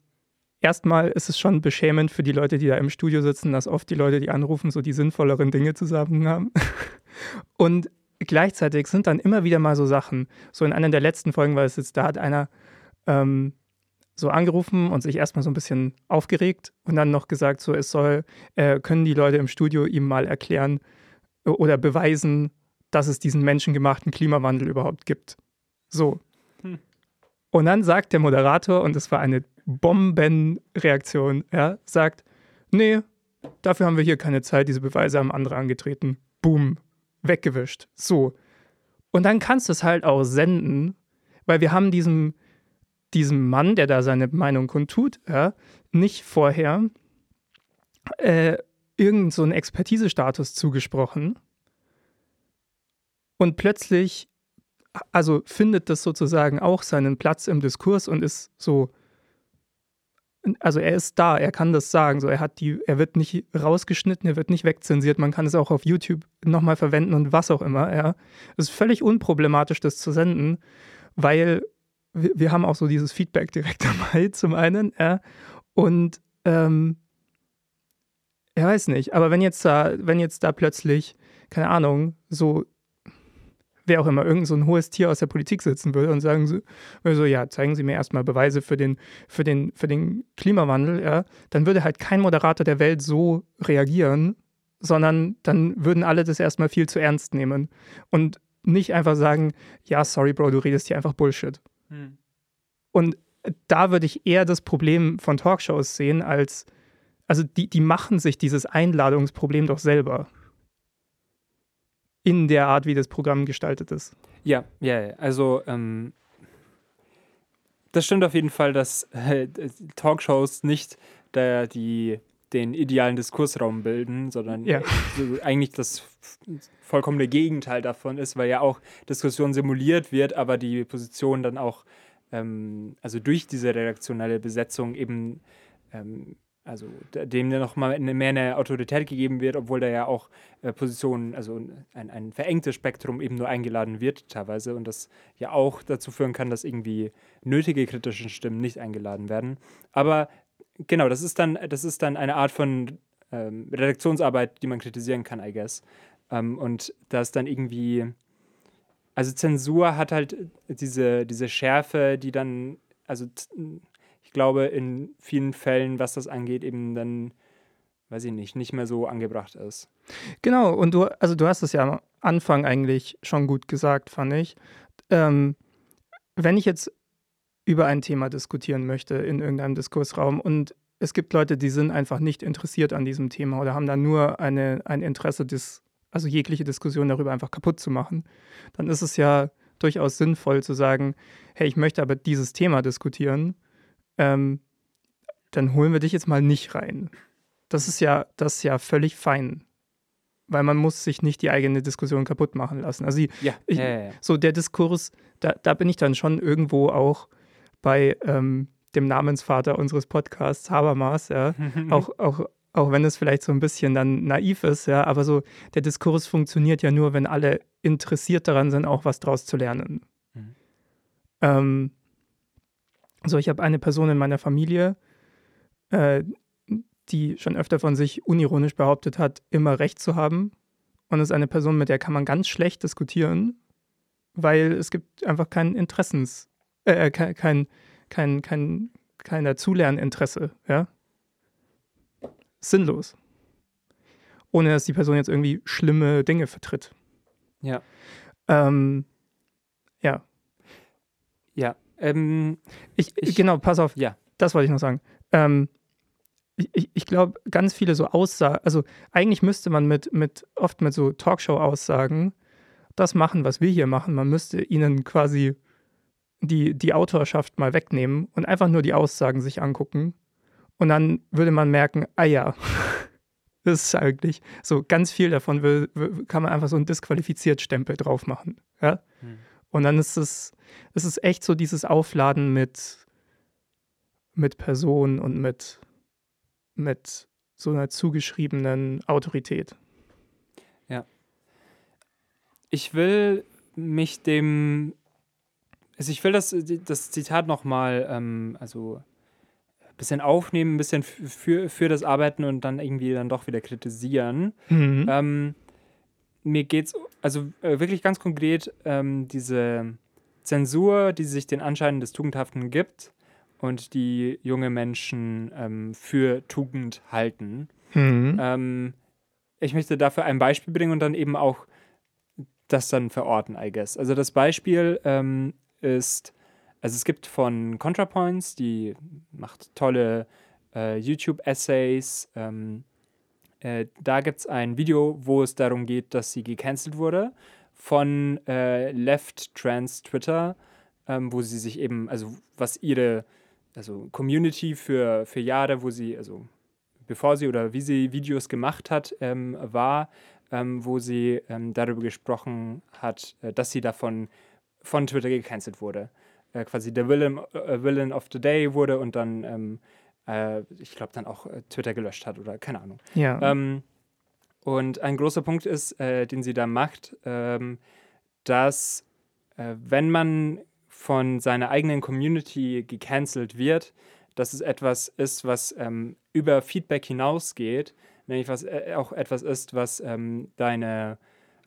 Speaker 2: erstmal ist es schon beschämend für die Leute, die da im Studio sitzen, dass oft die Leute, die anrufen, so die sinnvolleren Dinge zu sagen haben. Und gleichzeitig sind dann immer wieder mal so Sachen. So in einer der letzten Folgen war es jetzt, da hat einer ähm, so angerufen und sich erstmal so ein bisschen aufgeregt und dann noch gesagt, so es soll, äh, können die Leute im Studio ihm mal erklären oder beweisen, dass es diesen menschengemachten Klimawandel überhaupt gibt. So. Hm. Und dann sagt der Moderator, und es war eine Bombenreaktion, ja, sagt, nee, dafür haben wir hier keine Zeit, diese Beweise haben andere angetreten. Boom, weggewischt. So. Und dann kannst du es halt auch senden, weil wir haben diesem, diesem Mann, der da seine Meinung kundtut, ja, nicht vorher äh, irgendeinen so Expertisestatus zugesprochen. Und plötzlich, also findet das sozusagen auch seinen Platz im Diskurs und ist so also er ist da, er kann das sagen. So, er hat die, er wird nicht rausgeschnitten, er wird nicht wegzensiert, man kann es auch auf YouTube nochmal verwenden und was auch immer. Ja. Es ist völlig unproblematisch, das zu senden, weil wir, wir haben auch so dieses Feedback direkt dabei, zum einen, ja. Und ähm, er weiß nicht, aber wenn jetzt da, wenn jetzt da plötzlich, keine Ahnung, so wer auch immer, irgend so ein hohes Tier aus der Politik sitzen würde und sagen so, so ja, zeigen Sie mir erstmal Beweise für den, für den, für den Klimawandel, ja, dann würde halt kein Moderator der Welt so reagieren, sondern dann würden alle das erstmal viel zu ernst nehmen und nicht einfach sagen, ja, sorry, Bro, du redest hier einfach Bullshit. Hm. Und da würde ich eher das Problem von Talkshows sehen, als, also die, die machen sich dieses Einladungsproblem doch selber in der Art, wie das Programm gestaltet ist.
Speaker 1: Ja, ja, also ähm, das stimmt auf jeden Fall, dass äh, Talkshows nicht der, die, den idealen Diskursraum bilden, sondern ja. eigentlich das vollkommene Gegenteil davon ist, weil ja auch Diskussion simuliert wird, aber die Position dann auch, ähm, also durch diese redaktionelle Besetzung eben ähm, also dem ja nochmal mehr eine Autorität gegeben wird, obwohl da ja auch äh, Positionen, also ein, ein verengtes Spektrum eben nur eingeladen wird teilweise und das ja auch dazu führen kann, dass irgendwie nötige kritische Stimmen nicht eingeladen werden. Aber genau, das ist dann, das ist dann eine Art von ähm, Redaktionsarbeit, die man kritisieren kann, I guess. Ähm, und da ist dann irgendwie, also Zensur hat halt diese, diese Schärfe, die dann, also ich glaube, in vielen Fällen, was das angeht, eben dann, weiß ich nicht, nicht mehr so angebracht ist.
Speaker 2: Genau, und du, also du hast es ja am Anfang eigentlich schon gut gesagt, fand ich. Ähm, wenn ich jetzt über ein Thema diskutieren möchte in irgendeinem Diskursraum und es gibt Leute, die sind einfach nicht interessiert an diesem Thema oder haben da nur eine, ein Interesse, dis, also jegliche Diskussion darüber einfach kaputt zu machen, dann ist es ja durchaus sinnvoll zu sagen, hey, ich möchte aber dieses Thema diskutieren ähm, dann holen wir dich jetzt mal nicht rein. Das ist ja, das ist ja völlig fein. Weil man muss sich nicht die eigene Diskussion kaputt machen lassen. Also die, ja. Ich, ja, ja, so der Diskurs, da, da bin ich dann schon irgendwo auch bei ähm, dem Namensvater unseres Podcasts, Habermas, ja. auch, auch, auch wenn es vielleicht so ein bisschen dann naiv ist, ja, aber so der Diskurs funktioniert ja nur, wenn alle interessiert daran sind, auch was draus zu lernen. Mhm. Ähm, so, ich habe eine Person in meiner Familie, äh, die schon öfter von sich unironisch behauptet hat, immer recht zu haben. Und es ist eine Person, mit der kann man ganz schlecht diskutieren, weil es gibt einfach kein Interessens, äh, kein, kein, kein, kein, kein Dazulerninteresse, ja. Sinnlos. Ohne dass die Person jetzt irgendwie schlimme Dinge vertritt.
Speaker 1: Ja.
Speaker 2: Ähm, ja.
Speaker 1: Ja. Ähm,
Speaker 2: Ich,
Speaker 1: Ich-
Speaker 2: genau, pass auf.
Speaker 1: Ja.
Speaker 2: Das wollte ich noch sagen. Ähm, ich ich, glaube, ganz viele so Aussagen, also eigentlich müsste man mit, mit oft mit so Talkshow-Aussagen das machen, was wir hier machen. Man müsste ihnen quasi die, die Autorschaft mal wegnehmen und einfach nur die Aussagen sich angucken. Und dann würde man merken, ah ja, das ist eigentlich so ganz viel davon will, will, kann man einfach so einen disqualifiziert Stempel drauf machen. Ja?
Speaker 1: Hm.
Speaker 2: Und dann ist es, es ist echt so dieses Aufladen mit, mit Person und mit, mit so einer zugeschriebenen Autorität.
Speaker 1: ich will mich dem, also ich will das, das Zitat nochmal, ähm, also ein bisschen aufnehmen, ein bisschen für, für das Arbeiten und dann irgendwie dann doch wieder kritisieren.
Speaker 2: Mhm.
Speaker 1: Ähm, mir geht's also äh, wirklich ganz konkret ähm, diese Zensur, die sich den Anschein des Tugendhaften gibt und die junge Menschen ähm, für Tugend halten.
Speaker 2: Mhm.
Speaker 1: Ähm, ich möchte dafür ein Beispiel bringen und dann eben auch das dann verorten, I guess. Also das Beispiel ähm, ist, also es gibt von ContraPoints, die macht tolle äh, YouTube-Essays. Ähm, äh, da gibt es ein Video, wo es darum geht, dass sie gecancelt wurde von äh, Left Trans Twitter, ähm, wo sie sich eben, also was ihre also Community für, für Jahre, wo sie, also bevor sie oder wie sie Videos gemacht hat, ähm, war, ähm, wo sie ähm, darüber gesprochen hat, äh, dass sie davon von Twitter gecancelt wurde. Äh, quasi der Villain, äh, Villain of the Day wurde und dann, ähm, äh, ich glaube, dann auch äh, Twitter gelöscht hat oder keine Ahnung.
Speaker 2: ja.
Speaker 1: Ähm, und ein großer Punkt ist, äh, den sie da macht, ähm, dass äh, wenn man von seiner eigenen Community gecancelt wird, dass es etwas ist, was ähm, über Feedback hinausgeht, nämlich was äh, auch etwas ist, was ähm, deine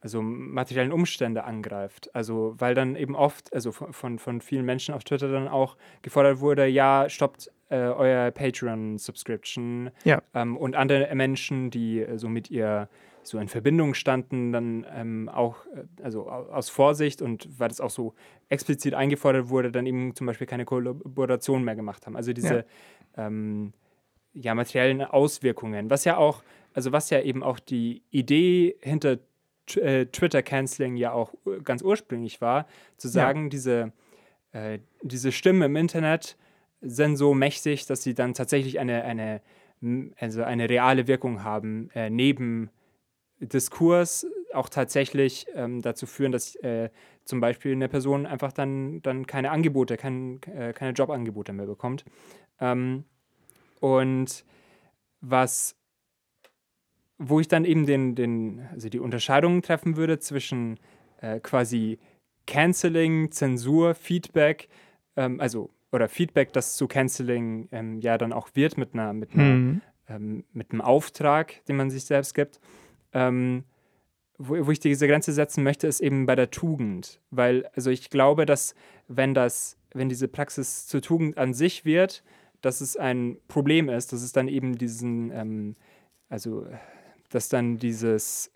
Speaker 1: also materiellen Umstände angreift. Also weil dann eben oft, also von, von, von vielen Menschen auf Twitter dann auch gefordert wurde, ja, stoppt äh, euer Patreon-Subscription.
Speaker 2: Ja.
Speaker 1: Ähm, und andere Menschen, die äh, so mit ihr so in Verbindung standen, dann ähm, auch, äh, also au- aus Vorsicht und weil das auch so explizit eingefordert wurde, dann eben zum Beispiel keine Kollaboration mehr gemacht haben. Also diese ähm, ja, materiellen Auswirkungen, was ja auch, also was ja eben auch die Idee hinter äh, Twitter-Canceling ja auch ur- ganz ursprünglich war, zu sagen, diese, äh, diese Stimmen im Internet sind so mächtig, dass sie dann tatsächlich eine, eine, also eine reale Wirkung haben, äh, neben Diskurs auch tatsächlich ähm, dazu führen, dass äh, zum Beispiel eine Person einfach dann, dann keine Angebote, kein, äh, keine Jobangebote mehr bekommt. Ähm, und was, wo ich dann eben den, den, also die Unterscheidung treffen würde zwischen äh, quasi Canceling, Zensur, Feedback, ähm, also oder Feedback, das zu Canceling ähm, ja dann auch wird mit einer, mit einer
Speaker 2: Mhm.
Speaker 1: ähm, mit einem Auftrag, den man sich selbst gibt. Ähm, wo, wo ich diese Grenze setzen möchte, ist eben bei der Tugend. Weil, also ich glaube, dass wenn das, wenn diese Praxis zur Tugend an sich wird, dass es ein Problem ist, dass es dann eben diesen, ähm, also dass dann dieses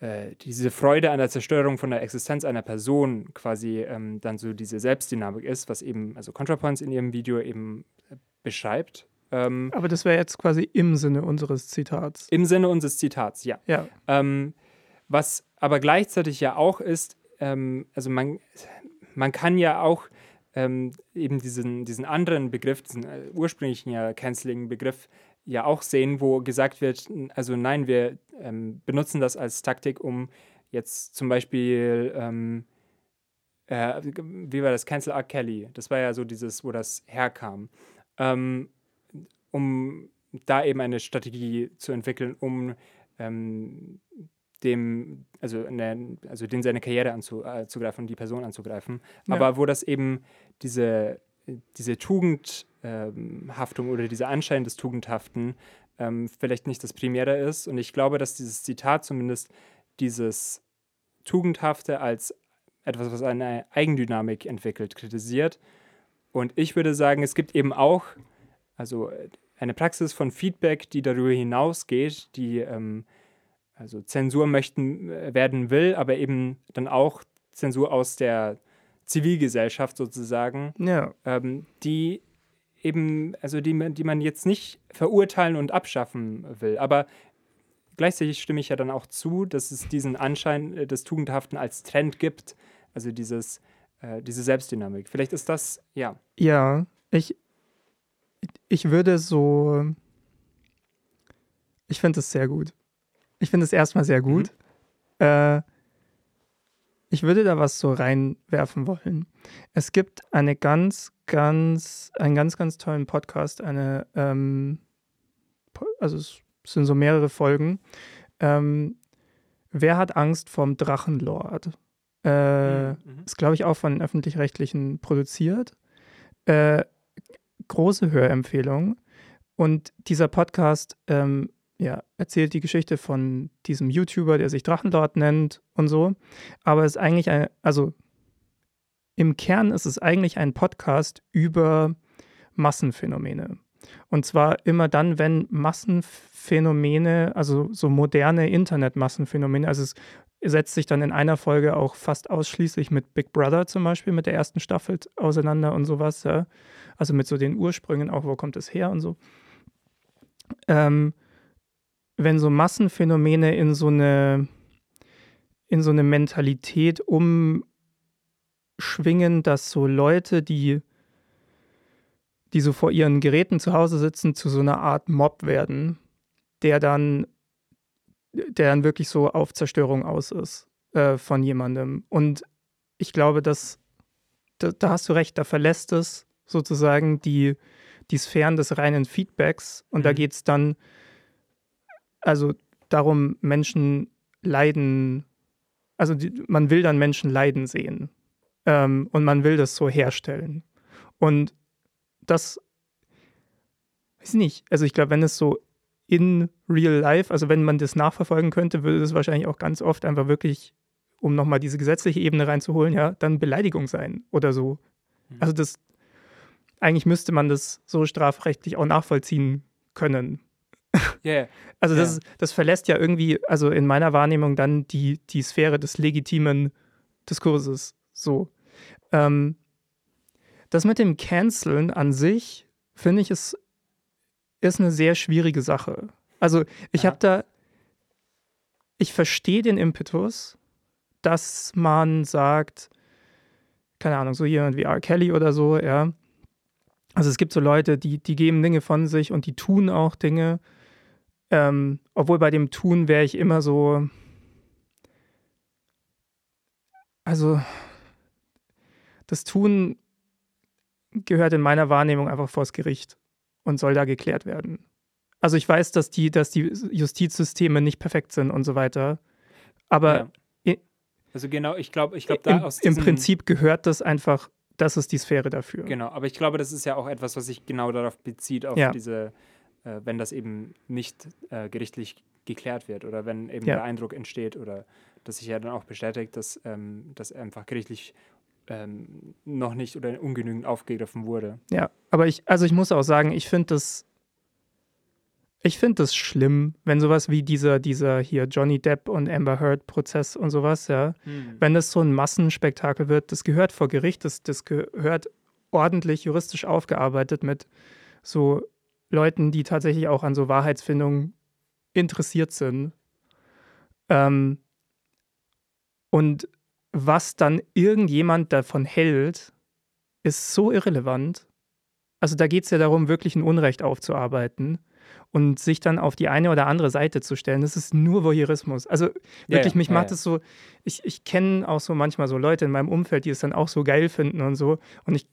Speaker 1: äh, diese Freude an der Zerstörung von der Existenz einer Person quasi ähm, dann so diese Selbstdynamik ist, was eben, also ContraPoints in ihrem Video eben äh, beschreibt. Ähm,
Speaker 2: Aber das wäre jetzt quasi im Sinne unseres Zitats.
Speaker 1: Im Sinne unseres Zitats, ja.
Speaker 2: Ja.
Speaker 1: Ähm, was aber gleichzeitig ja auch ist, ähm, also man, man kann ja auch ähm, eben diesen, diesen anderen Begriff, diesen äh, ursprünglichen ja Canceling-Begriff ja auch sehen, wo gesagt wird, also nein, wir ähm, benutzen das als Taktik, um jetzt zum Beispiel, ähm, äh, wie war das, Cancel R. Kelly, das war ja so dieses, wo das herkam, ähm, um da eben eine Strategie zu entwickeln, um ähm, dem, also, eine, also den seine Karriere anzugreifen und die Person anzugreifen,
Speaker 2: Ja.
Speaker 1: aber wo das eben diese, diese Tugendhaftung oder dieser Anschein des Tugendhaften ähm, vielleicht nicht das Primäre ist. Und ich glaube, dass dieses Zitat zumindest dieses Tugendhafte als etwas, was eine Eigendynamik entwickelt, kritisiert. Und ich würde sagen, es gibt eben auch also äh, eine Praxis von Feedback, die darüber hinausgeht, die ähm, also Zensur möchten äh, werden will, aber eben dann auch Zensur aus der Zivilgesellschaft sozusagen,
Speaker 2: Ja,
Speaker 1: ähm, die eben, also die, man- die man jetzt nicht verurteilen und abschaffen will. Aber gleichzeitig stimme ich ja dann auch zu, dass es diesen Anschein äh, des Tugendhaften als Trend gibt, also dieses, äh, diese Selbstdynamik. Vielleicht ist das, ja,
Speaker 2: ja, ich, ich würde so, ich finde es sehr gut. Ich finde es erstmal sehr gut. Äh, ich würde da was so reinwerfen wollen. Es gibt eine ganz, ganz, einen ganz, ganz tollen Podcast, eine, ähm, also es sind so mehrere Folgen. Ähm, Wer hat Angst vom Drachenlord? Äh,
Speaker 1: Mhm.
Speaker 2: ist, glaube ich, auch von den öffentlich-rechtlichen produziert. Äh, große Hörempfehlung. Und dieser Podcast ähm, ja, erzählt die Geschichte von diesem YouTuber, der sich Drachenlord nennt und so. Aber es ist eigentlich ein, also im Kern ist es eigentlich ein Podcast über Massenphänomene. Und zwar immer dann, wenn Massenphänomene, also so moderne Internetmassenphänomene, also es setzt sich dann in einer Folge auch fast ausschließlich mit Big Brother zum Beispiel, mit der ersten Staffel auseinander und sowas, ja. Also mit so den Ursprüngen, auch wo kommt es her und so. Ähm, wenn so Massenphänomene in so eine, in so eine Mentalität umschwingen, dass so Leute, die, die so vor ihren Geräten zu Hause sitzen, zu so einer Art Mob werden, der dann, der dann wirklich so auf Zerstörung aus ist äh, von jemandem. Und ich glaube, dass da, da hast du recht, da verlässt es sozusagen die, die Sphären des reinen Feedbacks und da
Speaker 1: Mhm.
Speaker 2: geht es dann also darum, Menschen leiden, also die, man will dann Menschen leiden sehen ähm, und man will das so herstellen. Und das, weiß ich nicht, also ich glaube, wenn es so in real life, also wenn man das nachverfolgen könnte, würde das wahrscheinlich auch ganz oft einfach wirklich, um nochmal diese gesetzliche Ebene reinzuholen, ja, dann Beleidigung sein oder so.
Speaker 1: Mhm.
Speaker 2: Also das, eigentlich müsste man das so strafrechtlich auch nachvollziehen können.
Speaker 1: Ja.
Speaker 2: Also das,
Speaker 1: Ja.
Speaker 2: das verlässt ja irgendwie, also in meiner Wahrnehmung dann die, die Sphäre des legitimen Diskurses. So. Ähm, das mit dem Canceln an sich, finde ich, ist, ist eine sehr schwierige Sache. Also ich habe da, ich verstehe den Impetus, dass man sagt, keine Ahnung, so jemand wie R. Kelly oder so, ja. Also es gibt so Leute, die, die geben Dinge von sich und die tun auch Dinge. Ähm, obwohl bei dem Tun wäre ich immer so. Also, das Tun gehört in meiner Wahrnehmung einfach vors Gericht und soll da geklärt werden. Also, ich weiß, dass die, dass die Justizsysteme nicht perfekt sind und so weiter. Aber
Speaker 1: ja. Also genau, ich glaube, ich glaube, da
Speaker 2: im,
Speaker 1: aus
Speaker 2: im Prinzip gehört das einfach, das ist die Sphäre dafür.
Speaker 1: Genau, aber ich glaube, das ist ja auch etwas, was sich genau darauf bezieht, auf
Speaker 2: Ja.
Speaker 1: diese, äh, wenn das eben nicht äh, gerichtlich geklärt wird oder wenn eben
Speaker 2: Ja.
Speaker 1: der Eindruck entsteht oder dass sich ja dann auch bestätigt, dass ähm, das einfach gerichtlich ähm, noch nicht oder ungenügend aufgegriffen wurde.
Speaker 2: Ja, aber ich, also ich muss auch sagen, ich finde das, ich finde das schlimm, wenn sowas wie dieser, dieser hier Johnny Depp und Amber Heard Prozess und sowas, ja, wenn das so ein Massenspektakel wird, das gehört vor Gericht, das, das gehört ordentlich juristisch aufgearbeitet mit so Leuten, die tatsächlich auch an so Wahrheitsfindung interessiert sind. Ähm, und was dann irgendjemand davon hält, ist so irrelevant. Also da geht es ja darum, wirklich ein Unrecht aufzuarbeiten und sich dann auf die eine oder andere Seite zu stellen. Das ist nur Voyeurismus. Also wirklich,
Speaker 1: ja,
Speaker 2: mich
Speaker 1: ja,
Speaker 2: macht
Speaker 1: ja.
Speaker 2: es so, ich, ich kenne auch so manchmal so Leute in meinem Umfeld, die es dann auch so geil finden und so. Und ich,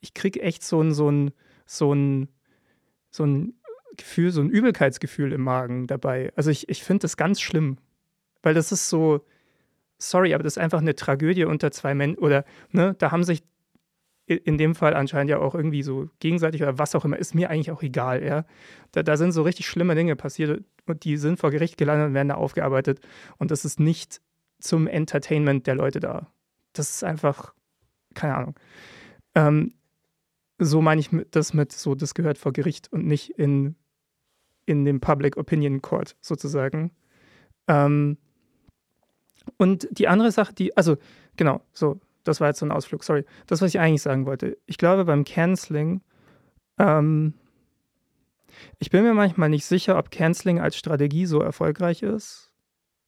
Speaker 2: ich kriege echt so ein, so ein, so ein, so ein Gefühl, so ein Übelkeitsgefühl im Magen dabei. Also ich, ich finde das ganz schlimm, weil das ist so, sorry, aber das ist einfach eine Tragödie unter zwei Menschen oder, ne, da haben sich in dem Fall anscheinend ja auch irgendwie so gegenseitig oder was auch immer, ist mir eigentlich auch egal, ja. Da, da sind so richtig schlimme Dinge passiert und die sind vor Gericht gelandet und werden da aufgearbeitet und das ist nicht zum Entertainment der Leute da. Das ist einfach, keine Ahnung. Ähm, so meine ich das mit so, das gehört vor Gericht und nicht in, in dem Public Opinion Court sozusagen. Ähm, und die andere Sache, die, also genau, so, das war jetzt so ein Ausflug, sorry. Das, was ich eigentlich sagen wollte. Ich glaube, beim Canceling, ähm, ich bin mir manchmal nicht sicher, ob Canceling als Strategie so erfolgreich ist.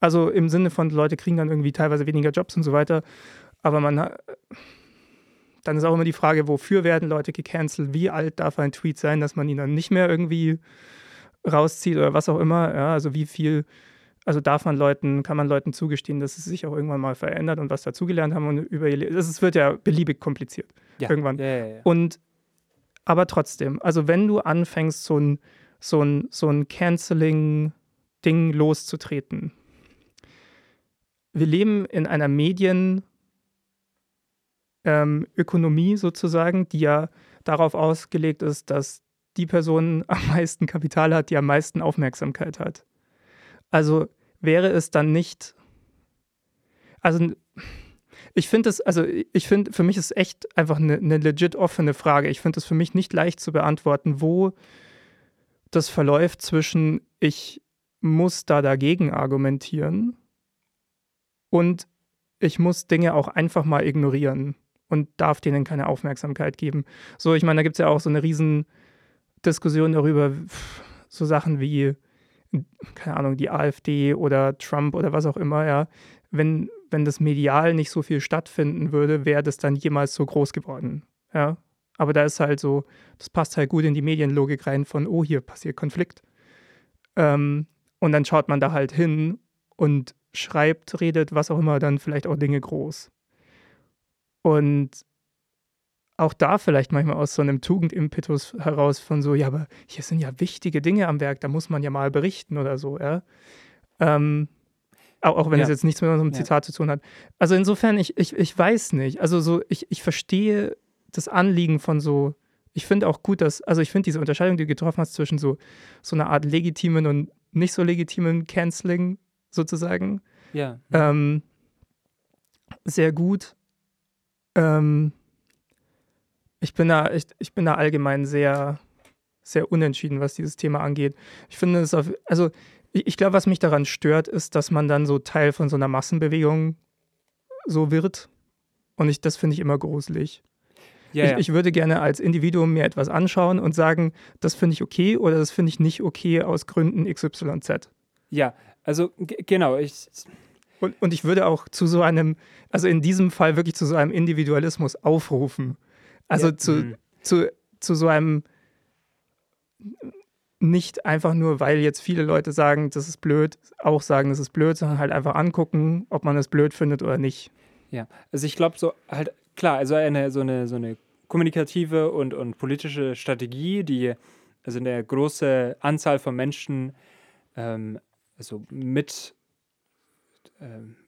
Speaker 2: Also im Sinne von, Leute kriegen dann irgendwie teilweise weniger Jobs und so weiter. Aber man, dann ist auch immer die Frage, wofür werden Leute gecancelt? Wie alt darf ein Tweet sein, dass man ihn dann nicht mehr irgendwie rauszieht oder was auch immer? Ja, also wie viel also darf man Leuten, kann man Leuten zugestehen, dass es sich auch irgendwann mal verändert und was dazugelernt haben und über ihr Es wird ja beliebig kompliziert.
Speaker 1: Ja.
Speaker 2: Irgendwann.
Speaker 1: Ja.
Speaker 2: Und aber trotzdem, also wenn du anfängst, so ein, so ein, so ein Canceling-Ding loszutreten, wir leben in einer Medienökonomie ähm, sozusagen, die ja darauf ausgelegt ist, dass die Person am meisten Kapital hat, die am meisten Aufmerksamkeit hat. Also wäre es dann nicht. Also ich finde es, also ich finde, für mich ist echt einfach eine, eine legit offene Frage. Ich finde es für mich nicht leicht zu beantworten, wo das verläuft zwischen ich muss da dagegen argumentieren und ich muss Dinge auch einfach mal ignorieren und darf denen keine Aufmerksamkeit geben. So, ich meine, da gibt es ja auch so eine riesen Diskussion darüber, so Sachen wie keine Ahnung, die AfD oder Trump oder was auch immer, ja, wenn, wenn das medial nicht so viel stattfinden würde, wäre das dann jemals so groß geworden. Ja. Aber da ist halt so, das passt halt gut in die Medienlogik rein von, oh, hier passiert Konflikt. Ähm, und dann schaut man da halt hin und schreibt, redet, was auch immer, dann vielleicht auch Dinge groß. Und auch da vielleicht manchmal aus so einem Tugendimpetus heraus von so, ja, aber hier sind ja wichtige Dinge am Werk, da muss man ja mal berichten oder so, ja. Ähm, auch, auch, wenn es jetzt nichts mit unserem Zitat ja. zu tun hat. Also insofern, ich, ich, ich weiß nicht. Also so, ich, ich verstehe das Anliegen von so, ich finde auch gut, dass, also ich finde diese Unterscheidung, die du getroffen hast zwischen so, so einer Art legitimen und nicht so legitimen Canceling sozusagen.
Speaker 1: Ja.
Speaker 2: Ähm, sehr gut. Ähm, ich bin da, ich, ich bin da allgemein sehr, sehr unentschieden, was dieses Thema angeht. Ich finde es auf, also ich, ich glaube, was mich daran stört, ist, dass man dann so Teil von so einer Massenbewegung so wird. Und ich, das finde ich immer gruselig.
Speaker 1: Ja,
Speaker 2: ich,
Speaker 1: ja.
Speaker 2: ich, würde gerne als Individuum mir etwas anschauen und sagen, das finde ich okay oder das finde ich nicht okay aus Gründen XYZ.
Speaker 1: Ja, also genau, ich.
Speaker 2: Und, und ich würde auch zu so einem, also in diesem Fall wirklich zu so einem Individualismus aufrufen. Also ja. zu, mhm. zu, zu so einem nicht einfach nur, weil jetzt viele Leute sagen, das ist blöd, auch sagen, das ist blöd, sondern halt einfach angucken, ob man es blöd findet oder nicht.
Speaker 1: Ja, also ich glaube so halt, klar, also eine, so eine, so eine kommunikative und, und politische Strategie, die also eine große Anzahl von Menschen ähm, also mit,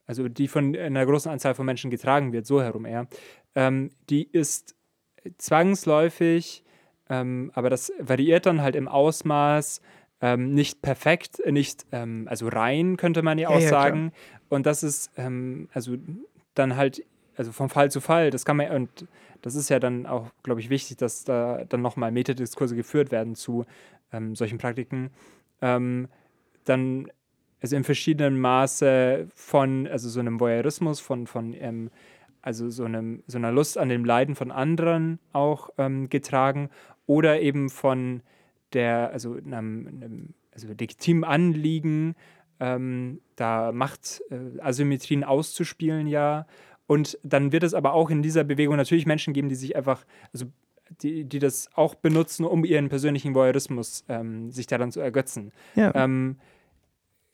Speaker 1: also die von einer großen Anzahl von Menschen getragen wird, so herum eher, ähm, die ist zwangsläufig, ähm, aber das variiert dann halt im Ausmaß, ähm, nicht perfekt, nicht, ähm, also rein, könnte man ja auch ja, sagen. und das ist, ähm, also dann halt, also vom Fall zu Fall, das kann man, und das ist ja dann auch, glaube ich, wichtig, dass da dann nochmal Metadiskurse geführt werden zu ähm, solchen Praktiken. Ähm, dann, also in verschiedenen Maße von, also so einem Voyeurismus, von, von also so, einem, so einer Lust an dem Leiden von anderen auch ähm, getragen oder eben von der, also einem, einem also legitimen Anliegen, ähm, da Machtasymmetrien äh, auszuspielen, ja. Und dann wird es aber auch in dieser Bewegung natürlich Menschen geben, die sich einfach, also die, die das auch benutzen, um ihren persönlichen Voyeurismus ähm, sich daran zu ergötzen.
Speaker 2: Ja.
Speaker 1: Ähm,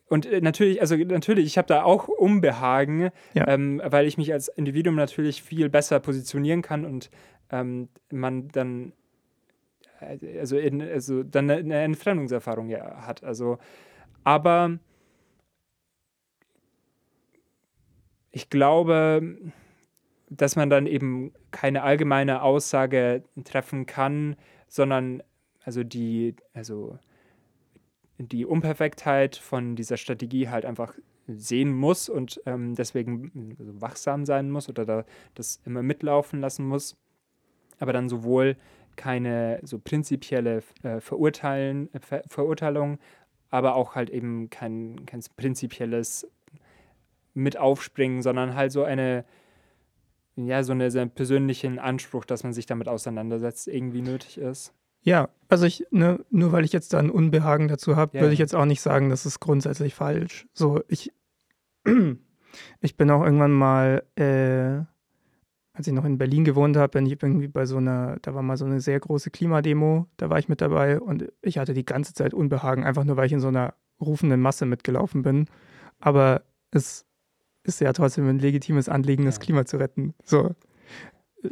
Speaker 1: und äh, natürlich, also natürlich, ich habe da auch Unbehagen, ja. ähm, weil ich mich als Individuum natürlich viel besser positionieren kann und ähm, man dann äh, also, in, also dann eine Entfremdungserfahrung ja hat. Also, aber ich glaube, dass man dann eben keine allgemeine Aussage treffen kann, sondern also die, also die Unperfektheit von dieser Strategie halt einfach sehen muss und ähm, deswegen wachsam sein muss oder da das immer mitlaufen lassen muss, aber dann sowohl keine so prinzipielle äh, Verurteilen, äh, Ver Verurteilung, aber auch halt eben kein, kein prinzipielles mit aufspringen, sondern halt so eine ja, so einen persönlichen Anspruch, dass man sich damit auseinandersetzt, irgendwie nötig ist.
Speaker 2: Ja, also ich, ne, nur weil ich jetzt da ein Unbehagen dazu habe,
Speaker 1: Ja,
Speaker 2: würde ich jetzt auch nicht sagen, das ist grundsätzlich falsch. So, ich, ich bin auch irgendwann mal, äh, als ich noch in Berlin gewohnt habe, bin ich irgendwie bei so einer, da war mal so eine sehr große Klimademo, da war ich mit dabei und ich hatte die ganze Zeit Unbehagen, einfach nur weil ich in so einer rufenden Masse mitgelaufen bin. Aber es ist ja trotzdem ein legitimes Anliegen, das
Speaker 1: Ja.
Speaker 2: Klima zu retten. So,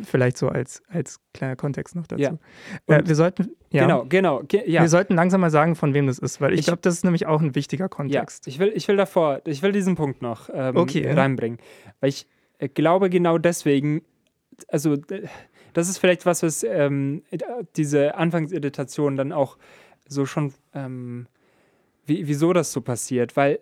Speaker 2: vielleicht so als, als kleiner Kontext noch dazu.
Speaker 1: Ja.
Speaker 2: Äh, wir sollten, ja.
Speaker 1: Genau, genau. Ge ja.
Speaker 2: Wir sollten langsam mal sagen, von wem das ist, weil ich,
Speaker 1: Ich-
Speaker 2: glaube, das ist nämlich auch ein wichtiger
Speaker 1: Ja,
Speaker 2: Kontext.
Speaker 1: ich will, ich will davor, ich will diesen Punkt noch ähm,
Speaker 2: Okay.
Speaker 1: reinbringen. Weil ich äh, glaube genau deswegen, also das ist vielleicht was, was ähm, äh, diese Anfangsirritation dann auch so schon, ähm, wie, wieso das so passiert. Weil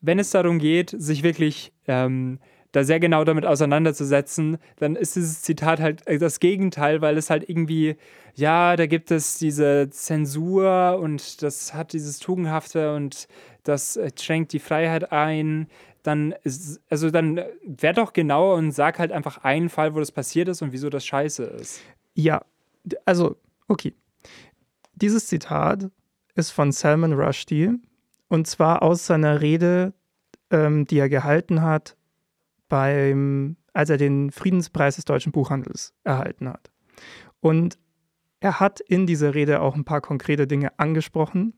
Speaker 1: wenn es darum geht, sich wirklich ähm, da sehr genau damit auseinanderzusetzen, dann ist dieses Zitat halt äh, das Gegenteil, weil es halt irgendwie, ja, da gibt es diese Zensur und das hat dieses Tugendhafte und das äh, schränkt die Freiheit ein. Dann ist, also dann äh, wär doch genauer und sag halt einfach einen Fall, wo das passiert ist und wieso das scheiße ist.
Speaker 2: Ja, also, okay. Dieses Zitat ist von Salman Rushdie und zwar aus seiner Rede, ähm, die er gehalten hat, beim, als er den Friedenspreis des deutschen Buchhandels erhalten hat. Und er hat in dieser Rede auch ein paar konkrete Dinge angesprochen.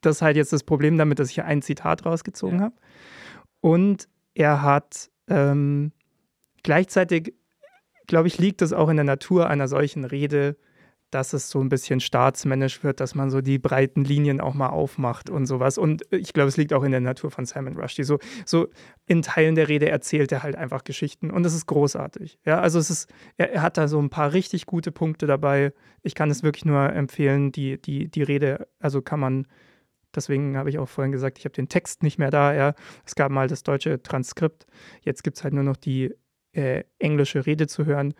Speaker 2: Das ist halt jetzt das Problem damit, dass ich hier ein Zitat rausgezogen
Speaker 1: Ja.
Speaker 2: habe. Und er hat ähm, gleichzeitig, glaube ich, liegt es auch in der Natur einer solchen Rede, dass es so ein bisschen staatsmännisch wird, dass man so die breiten Linien auch mal aufmacht und sowas. Und ich glaube, es liegt auch in der Natur von Simon Rushdie. So, so in Teilen der Rede erzählt er halt einfach Geschichten und das ist großartig. Ja, also es ist, er, er hat da so ein paar richtig gute Punkte dabei. Ich kann es wirklich nur empfehlen, die, die, die Rede, also kann man, deswegen habe ich auch vorhin gesagt, ich habe den Text nicht mehr da. Ja. Es gab mal das deutsche Transkript. Jetzt gibt es halt nur noch die äh, englische Rede zu hören.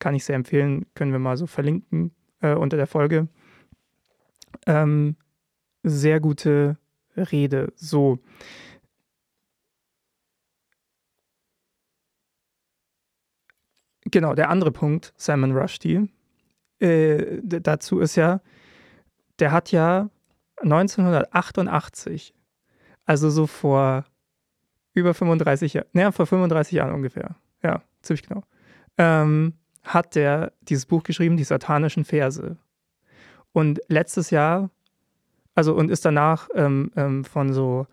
Speaker 2: Kann ich sehr empfehlen, können wir mal so verlinken äh, unter der Folge. Ähm, sehr gute Rede. So. Genau, der andere Punkt, Simon Rushdie, äh, dazu ist ja, der hat ja 1988, also so vor über 35 Jahren, naja, vor 35 Jahren ungefähr, ja, ziemlich genau, ähm, hat der dieses Buch geschrieben, die satanischen Verse. Und letztes Jahr, also und ist danach ähm, ähm, von so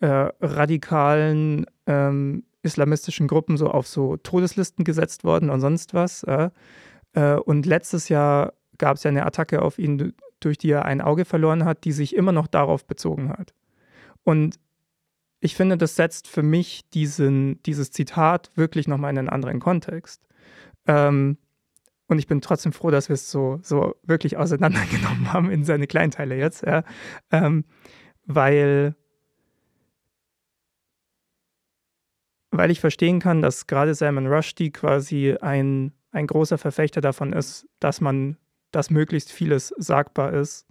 Speaker 2: äh, radikalen ähm, islamistischen Gruppen so auf so Todeslisten gesetzt worden und sonst was. Äh, äh, und letztes Jahr gab es ja eine Attacke auf ihn, durch die er ein Auge verloren hat, die sich immer noch darauf bezogen hat. Und ich finde, das setzt für mich diesen, dieses Zitat wirklich nochmal in einen anderen Kontext. Ähm, und ich bin trotzdem froh, dass wir es so, so wirklich auseinandergenommen haben in seine Kleinteile jetzt, ja. ähm, weil, weil ich verstehen kann, dass gerade Salman Rushdie quasi ein, ein großer Verfechter davon ist, dass man, dass möglichst vieles sagbar ist,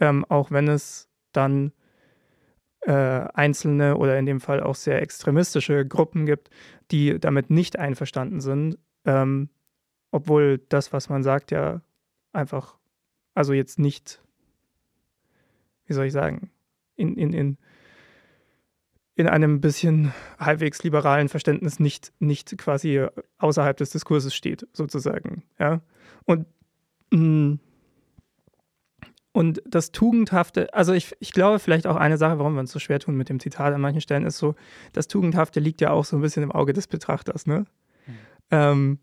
Speaker 2: ähm, auch wenn es dann äh, einzelne oder in dem Fall auch sehr extremistische Gruppen gibt, die damit nicht einverstanden sind, ähm, obwohl das, was man sagt, ja einfach, also jetzt nicht, wie soll ich sagen, in, in, in, in einem bisschen halbwegs liberalen Verständnis nicht, nicht quasi außerhalb des Diskurses steht, sozusagen. Ja? Und, mh, und das Tugendhafte, also ich, ich glaube vielleicht auch eine Sache, warum wir uns so schwer tun mit dem Zitat an manchen Stellen, ist so, das Tugendhafte liegt ja auch so ein bisschen im Auge des Betrachters, ne? Ähm,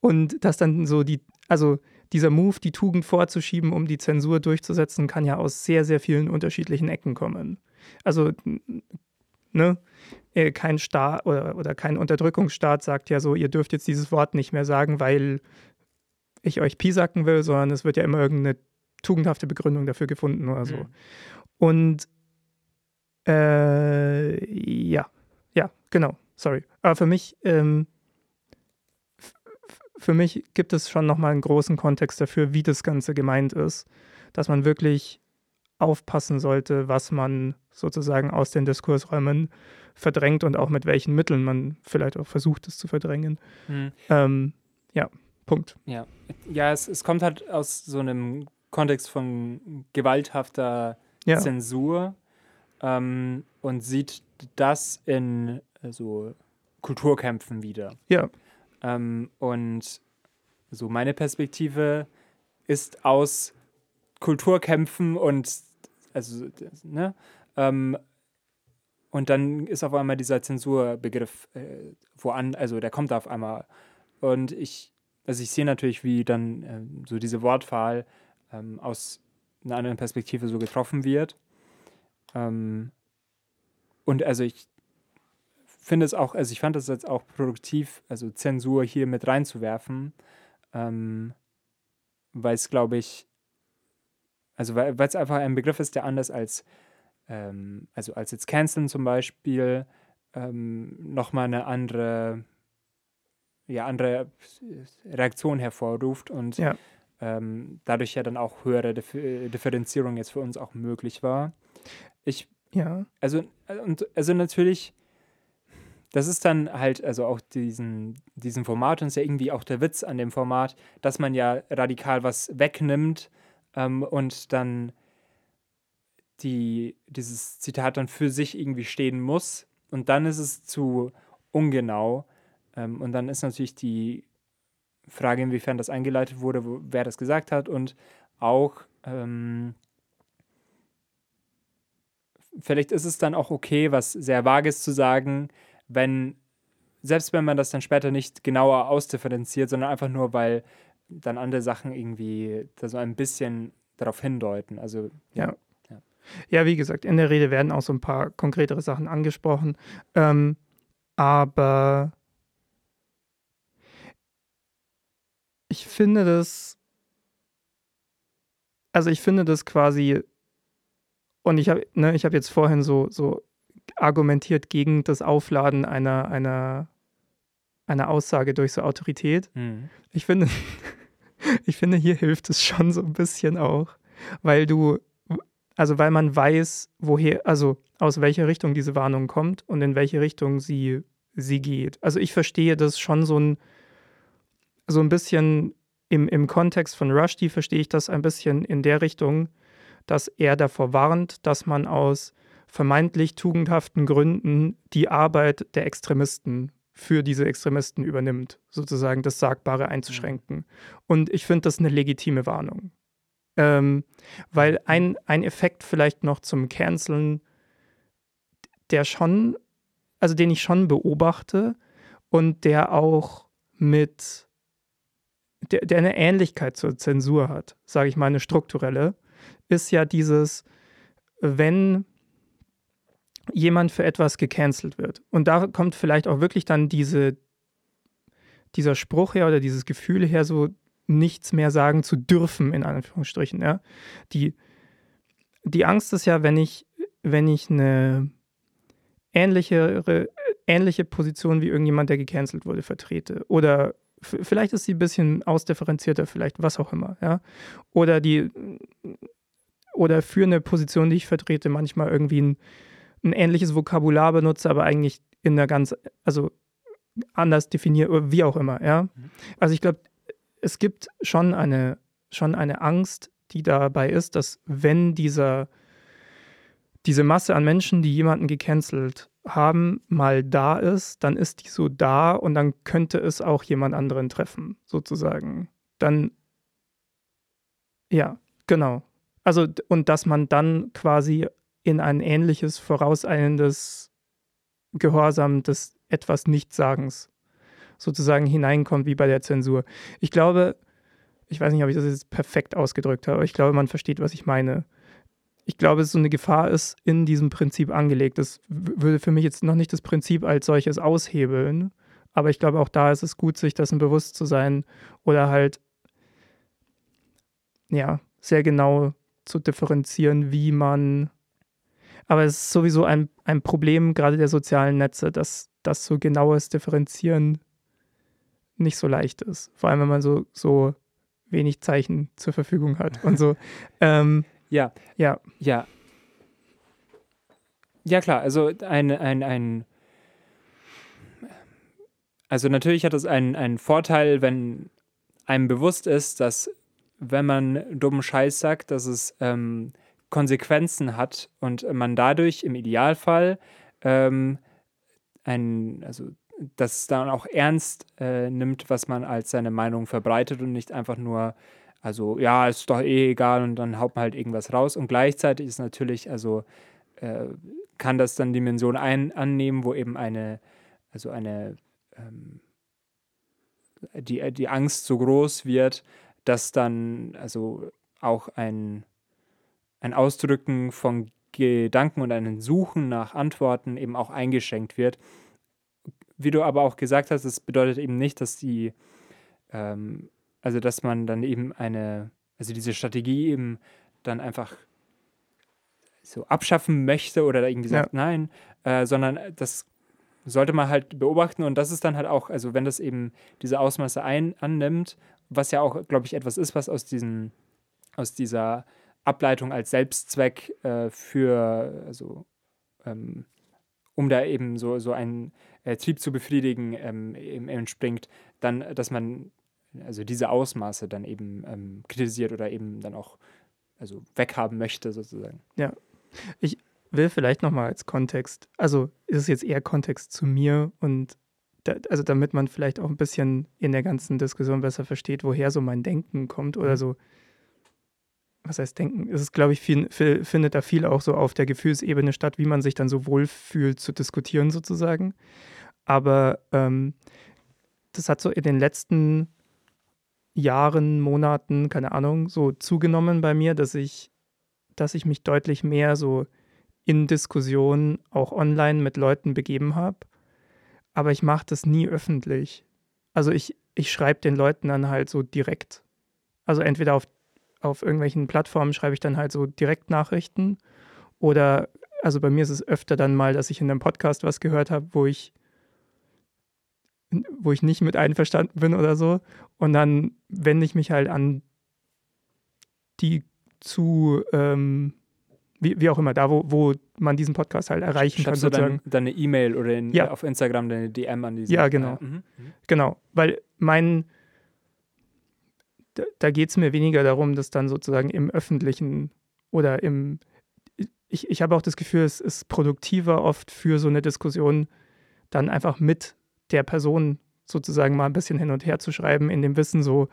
Speaker 2: und dass dann so die, also dieser Move, die Tugend vorzuschieben, um die Zensur durchzusetzen, kann ja aus sehr, sehr vielen unterschiedlichen Ecken kommen. Also ne? Äh, Kein Staat oder, oder kein Unterdrückungsstaat sagt ja so, ihr dürft jetzt dieses Wort nicht mehr sagen, weil ich euch piesacken will, sondern es wird ja immer irgendeine tugendhafte Begründung dafür gefunden oder so.
Speaker 1: Mhm.
Speaker 2: Und äh, ja, ja, genau, sorry. Aber für mich, ähm, für mich gibt es schon nochmal einen großen Kontext dafür, wie das Ganze gemeint ist, dass man wirklich aufpassen sollte, was man sozusagen aus den Diskursräumen verdrängt und auch mit welchen Mitteln man vielleicht auch versucht, es zu verdrängen.
Speaker 1: Hm.
Speaker 2: Ähm, ja, Punkt.
Speaker 1: Ja, ja es, es kommt halt aus so einem Kontext von gewalthafter
Speaker 2: Ja,
Speaker 1: Zensur ähm, und sieht das in äh, so Kulturkämpfen wieder.
Speaker 2: ja,
Speaker 1: Ähm, und so meine Perspektive ist aus Kulturkämpfen und also ne ähm, und dann ist auf einmal dieser Zensurbegriff äh, woan, also der kommt auf einmal. Und ich also ich sehe natürlich wie dann ähm, so diese Wortwahl ähm, aus einer anderen Perspektive so getroffen wird. Ähm, und also ich finde es auch, also ich fand es jetzt auch produktiv, also Zensur hier mit reinzuwerfen, ähm, weil es, glaube ich, also weil es einfach ein Begriff ist, der anders als, ähm, also als jetzt Canceln zum Beispiel, ähm, nochmal eine andere, ja, andere Reaktion hervorruft und
Speaker 2: Ja.
Speaker 1: ähm, dadurch ja dann auch höhere Dif Differenzierung jetzt für uns auch möglich war. Ich
Speaker 2: ja,
Speaker 1: also, äh, und, also natürlich, das ist dann halt, also auch diesen, diesen Format und ist ja irgendwie auch der Witz an dem Format, dass man ja radikal was wegnimmt ähm, und dann die, dieses Zitat dann für sich irgendwie stehen muss. Und dann ist es zu ungenau. Ähm, und dann ist natürlich die Frage, inwiefern das eingeleitet wurde, wo, wer das gesagt hat und auch, ähm, vielleicht ist es dann auch okay, was sehr Vages zu sagen, wenn, selbst wenn man das dann später nicht genauer ausdifferenziert, sondern einfach nur, weil dann andere Sachen irgendwie da so ein bisschen darauf hindeuten. Also,
Speaker 2: Ja. Ja, wie gesagt, in der Rede werden auch so ein paar konkretere Sachen angesprochen. Ähm, aber ich finde das, also ich finde das quasi, und ich habe ne, ich hab jetzt vorhin so, so argumentiert gegen das Aufladen einer, einer, einer Aussage durch so Autorität.
Speaker 1: hm.
Speaker 2: Ich finde, ich finde, hier hilft es schon so ein bisschen auch, weil du, also weil man weiß, woher, also aus welcher Richtung diese Warnung kommt und in welche Richtung sie, sie geht. Also ich verstehe das schon so ein, so ein bisschen im, im Kontext von Rushdie verstehe ich das ein bisschen in der Richtung, dass er davor warnt, dass man aus vermeintlich tugendhaften Gründen die Arbeit der Extremisten für diese Extremisten übernimmt, sozusagen das Sagbare einzuschränken. Und ich finde das eine legitime Warnung. Ähm, weil ein, ein Effekt vielleicht noch zum Canceln, der schon, also den ich schon beobachte und der auch mit, der, der eine Ähnlichkeit zur Zensur hat, sage ich mal, eine strukturelle, ist ja dieses, wenn jemand für etwas gecancelt wird. Und da kommt vielleicht auch wirklich dann diese, dieser Spruch her oder dieses Gefühl her, so nichts mehr sagen zu dürfen, in Anführungsstrichen. Ja? Die, die Angst ist ja, wenn ich, wenn ich eine ähnliche, ähnliche Position wie irgendjemand, der gecancelt wurde, vertrete. Oder vielleicht ist sie ein bisschen ausdifferenzierter, vielleicht was auch immer. Ja? Oder die oder für eine Position, die ich vertrete, manchmal irgendwie ein, ein ähnliches Vokabular benutze, aber eigentlich in einer ganz, also anders definiert, oder wie auch immer, ja. Also ich glaube, es gibt schon eine, schon eine Angst, die dabei ist, dass wenn dieser, diese Masse an Menschen, die jemanden gecancelt haben, mal da ist, dann ist die so da und dann könnte es auch jemand anderen treffen, sozusagen. Dann, ja, genau. Also, und dass man dann quasi in ein ähnliches, vorauseilendes Gehorsam des etwas Nichtsagens sozusagen hineinkommt wie bei der Zensur. Ich glaube, ich weiß nicht, ob ich das jetzt perfekt ausgedrückt habe, aber ich glaube, man versteht, was ich meine. ich glaube, so eine Gefahr ist in diesem Prinzip angelegt. Das würde für mich jetzt noch nicht das Prinzip als solches aushebeln, aber ich glaube, auch da ist es gut, sich dessen bewusst zu sein oder halt, ja, sehr genau zu differenzieren, wie man. Aber es ist sowieso ein, ein Problem gerade der sozialen Netze, dass das so genaues Differenzieren nicht so leicht ist. Vor allem, wenn man so, so wenig Zeichen zur Verfügung hat und so. ähm,
Speaker 1: Ja,
Speaker 2: ja,
Speaker 1: ja. Ja, klar, also ein, ein, ein also natürlich hat es einen, einen Vorteil, wenn einem bewusst ist, dass wenn man dummen Scheiß sagt, dass es ähm, Konsequenzen hat und man dadurch im Idealfall ähm, ein, also das dann auch ernst äh, nimmt, was man als seine Meinung verbreitet und nicht einfach nur, also ja, ist doch eh egal und dann haut man halt irgendwas raus. Und gleichzeitig ist natürlich, also äh, kann das dann Dimension ein, annehmen, wo eben eine, also eine, ähm, die, die Angst so groß wird, dass dann also auch ein, ein Ausdrücken von Gedanken und ein Suchen nach Antworten eben auch eingeschränkt wird. Wie du aber auch gesagt hast, das bedeutet eben nicht, dass die, ähm, also dass man dann eben eine, also diese Strategie eben dann einfach so abschaffen möchte oder irgendwie sagt, nein, äh, sondern das sollte man halt beobachten und das ist dann halt auch, also wenn das eben diese Ausmaße ein, annimmt, was ja auch, glaube ich, etwas ist, was aus diesen, aus dieser Ableitung als Selbstzweck äh, für, also ähm, um da eben so, so einen äh, Trieb zu befriedigen, ähm, entspringt, dann, dass man also diese Ausmaße dann eben ähm, kritisiert oder eben dann auch also weghaben möchte, sozusagen.
Speaker 2: will vielleicht nochmal als Kontext, also ist es jetzt eher Kontext zu mir und da, also damit man vielleicht auch ein bisschen in der ganzen Diskussion besser versteht, woher so mein Denken kommt oder
Speaker 1: Mhm.
Speaker 2: so. Was heißt Denken? Es ist, glaube ich, viel, viel, findet da viel auch so auf der Gefühlsebene statt, wie man sich dann so wohlfühlt zu diskutieren sozusagen. Aber ähm, das hat so in den letzten Jahren, Monaten, keine Ahnung, so zugenommen bei mir, dass ich, dass ich mich deutlich mehr so in Diskussionen auch online mit Leuten begeben habe. Aber ich mache das nie öffentlich. Also ich, ich schreibe den Leuten dann halt so direkt. Also entweder auf, auf irgendwelchen Plattformen schreibe ich dann halt so Direktnachrichten oder also bei mir ist es öfter dann mal, dass ich in einem Podcast was gehört habe, wo ich wo ich nicht mit einverstanden bin oder so. Und dann wende ich mich halt an die zu, ähm, wie, wie auch immer, da, wo, wo man diesen Podcast halt erreichen kann,
Speaker 1: Schreibst du
Speaker 2: sozusagen.
Speaker 1: deine E-Mail oder in,
Speaker 2: Ja.
Speaker 1: auf Instagram deine DM an diese?
Speaker 2: Ja, genau.
Speaker 1: mhm, mhm.
Speaker 2: Genau, weil mein, da, geht es mir weniger darum, dass dann sozusagen im Öffentlichen oder im, ich, ich habe auch das Gefühl, es ist produktiver oft für so eine Diskussion, dann einfach mit der Person sozusagen mal ein bisschen hin und her zu schreiben, in dem Wissen so,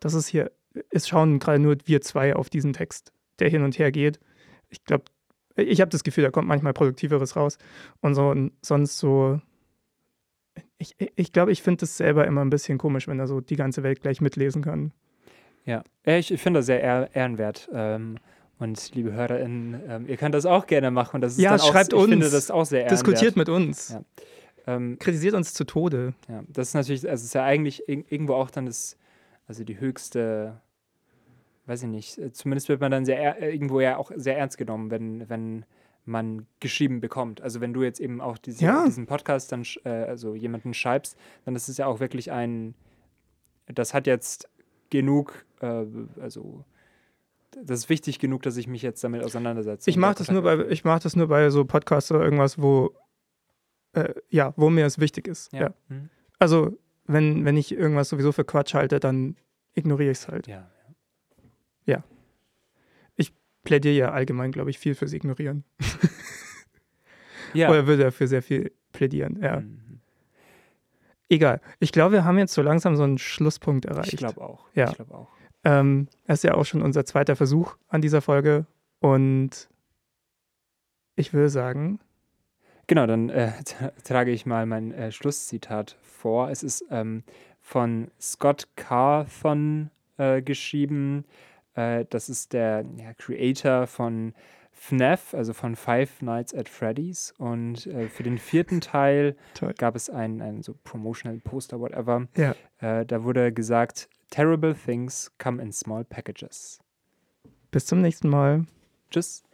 Speaker 2: das ist hier, es schauen gerade nur wir zwei auf diesen Text, der hin und her geht. Ich glaube, ich habe das Gefühl, da kommt manchmal Produktiveres raus. Und so und sonst so, ich glaube, ich, glaub, ich finde es selber immer ein bisschen komisch, wenn da so die ganze Welt gleich mitlesen kann.
Speaker 1: Ja, ich, ich finde das sehr ehr ehrenwert. Ähm, und liebe HörerInnen, ähm, ihr könnt das auch gerne machen. Das ist
Speaker 2: Ja,
Speaker 1: auch,
Speaker 2: schreibt
Speaker 1: ich
Speaker 2: uns.
Speaker 1: finde das auch sehr ehrenwert.
Speaker 2: Diskutiert mit uns.
Speaker 1: Ja. Ähm,
Speaker 2: Kritisiert uns zu Tode.
Speaker 1: ja, das ist natürlich, also es ist ja eigentlich ir- irgendwo auch dann das, also die höchste, weiß ich nicht, äh, zumindest wird man dann sehr äh, irgendwo ja auch sehr ernst genommen, wenn, wenn man geschrieben bekommt. Also wenn du jetzt eben auch diese,
Speaker 2: Ja.
Speaker 1: diesen Podcast dann, äh, also jemanden schreibst, dann ist es ja auch wirklich ein, das hat jetzt genug, äh, also das ist wichtig genug, dass ich mich jetzt damit auseinandersetze.
Speaker 2: Ich mache
Speaker 1: da
Speaker 2: das, nur bei, ich das nur bei so Podcasts oder irgendwas, wo, äh, ja, wo mir es wichtig ist. Ja.
Speaker 1: ja. Hm?
Speaker 2: Also, wenn, wenn ich irgendwas sowieso für Quatsch halte, dann ignoriere ich es halt.
Speaker 1: ja.
Speaker 2: Plädiere ja allgemein, glaube ich, viel fürs Ignorieren.
Speaker 1: Ja.
Speaker 2: Oder würde dafür sehr viel plädieren. Ja.
Speaker 1: Mhm.
Speaker 2: Egal. Ich glaube, wir haben jetzt so langsam so einen Schlusspunkt erreicht.
Speaker 1: Ich glaube auch.
Speaker 2: Ja.
Speaker 1: Ich glaube auch.
Speaker 2: Ähm, das ist ja auch schon unser zweiter Versuch an dieser Folge. Und ich würde sagen,
Speaker 1: Genau, dann äh, tra- trage ich mal mein äh, Schlusszitat vor. Es ist ähm, von Scott Carthon äh, geschrieben. Äh, das ist der ja, Creator von FNAF, also von Five Nights at Freddy's. Und äh, für den vierten Teil
Speaker 2: Toll.
Speaker 1: gab es ein, ein so Promotional Poster, whatever.
Speaker 2: Ja.
Speaker 1: Äh, da wurde gesagt, Terrible things come in small packages.
Speaker 2: Bis zum nächsten Mal.
Speaker 1: Tschüss.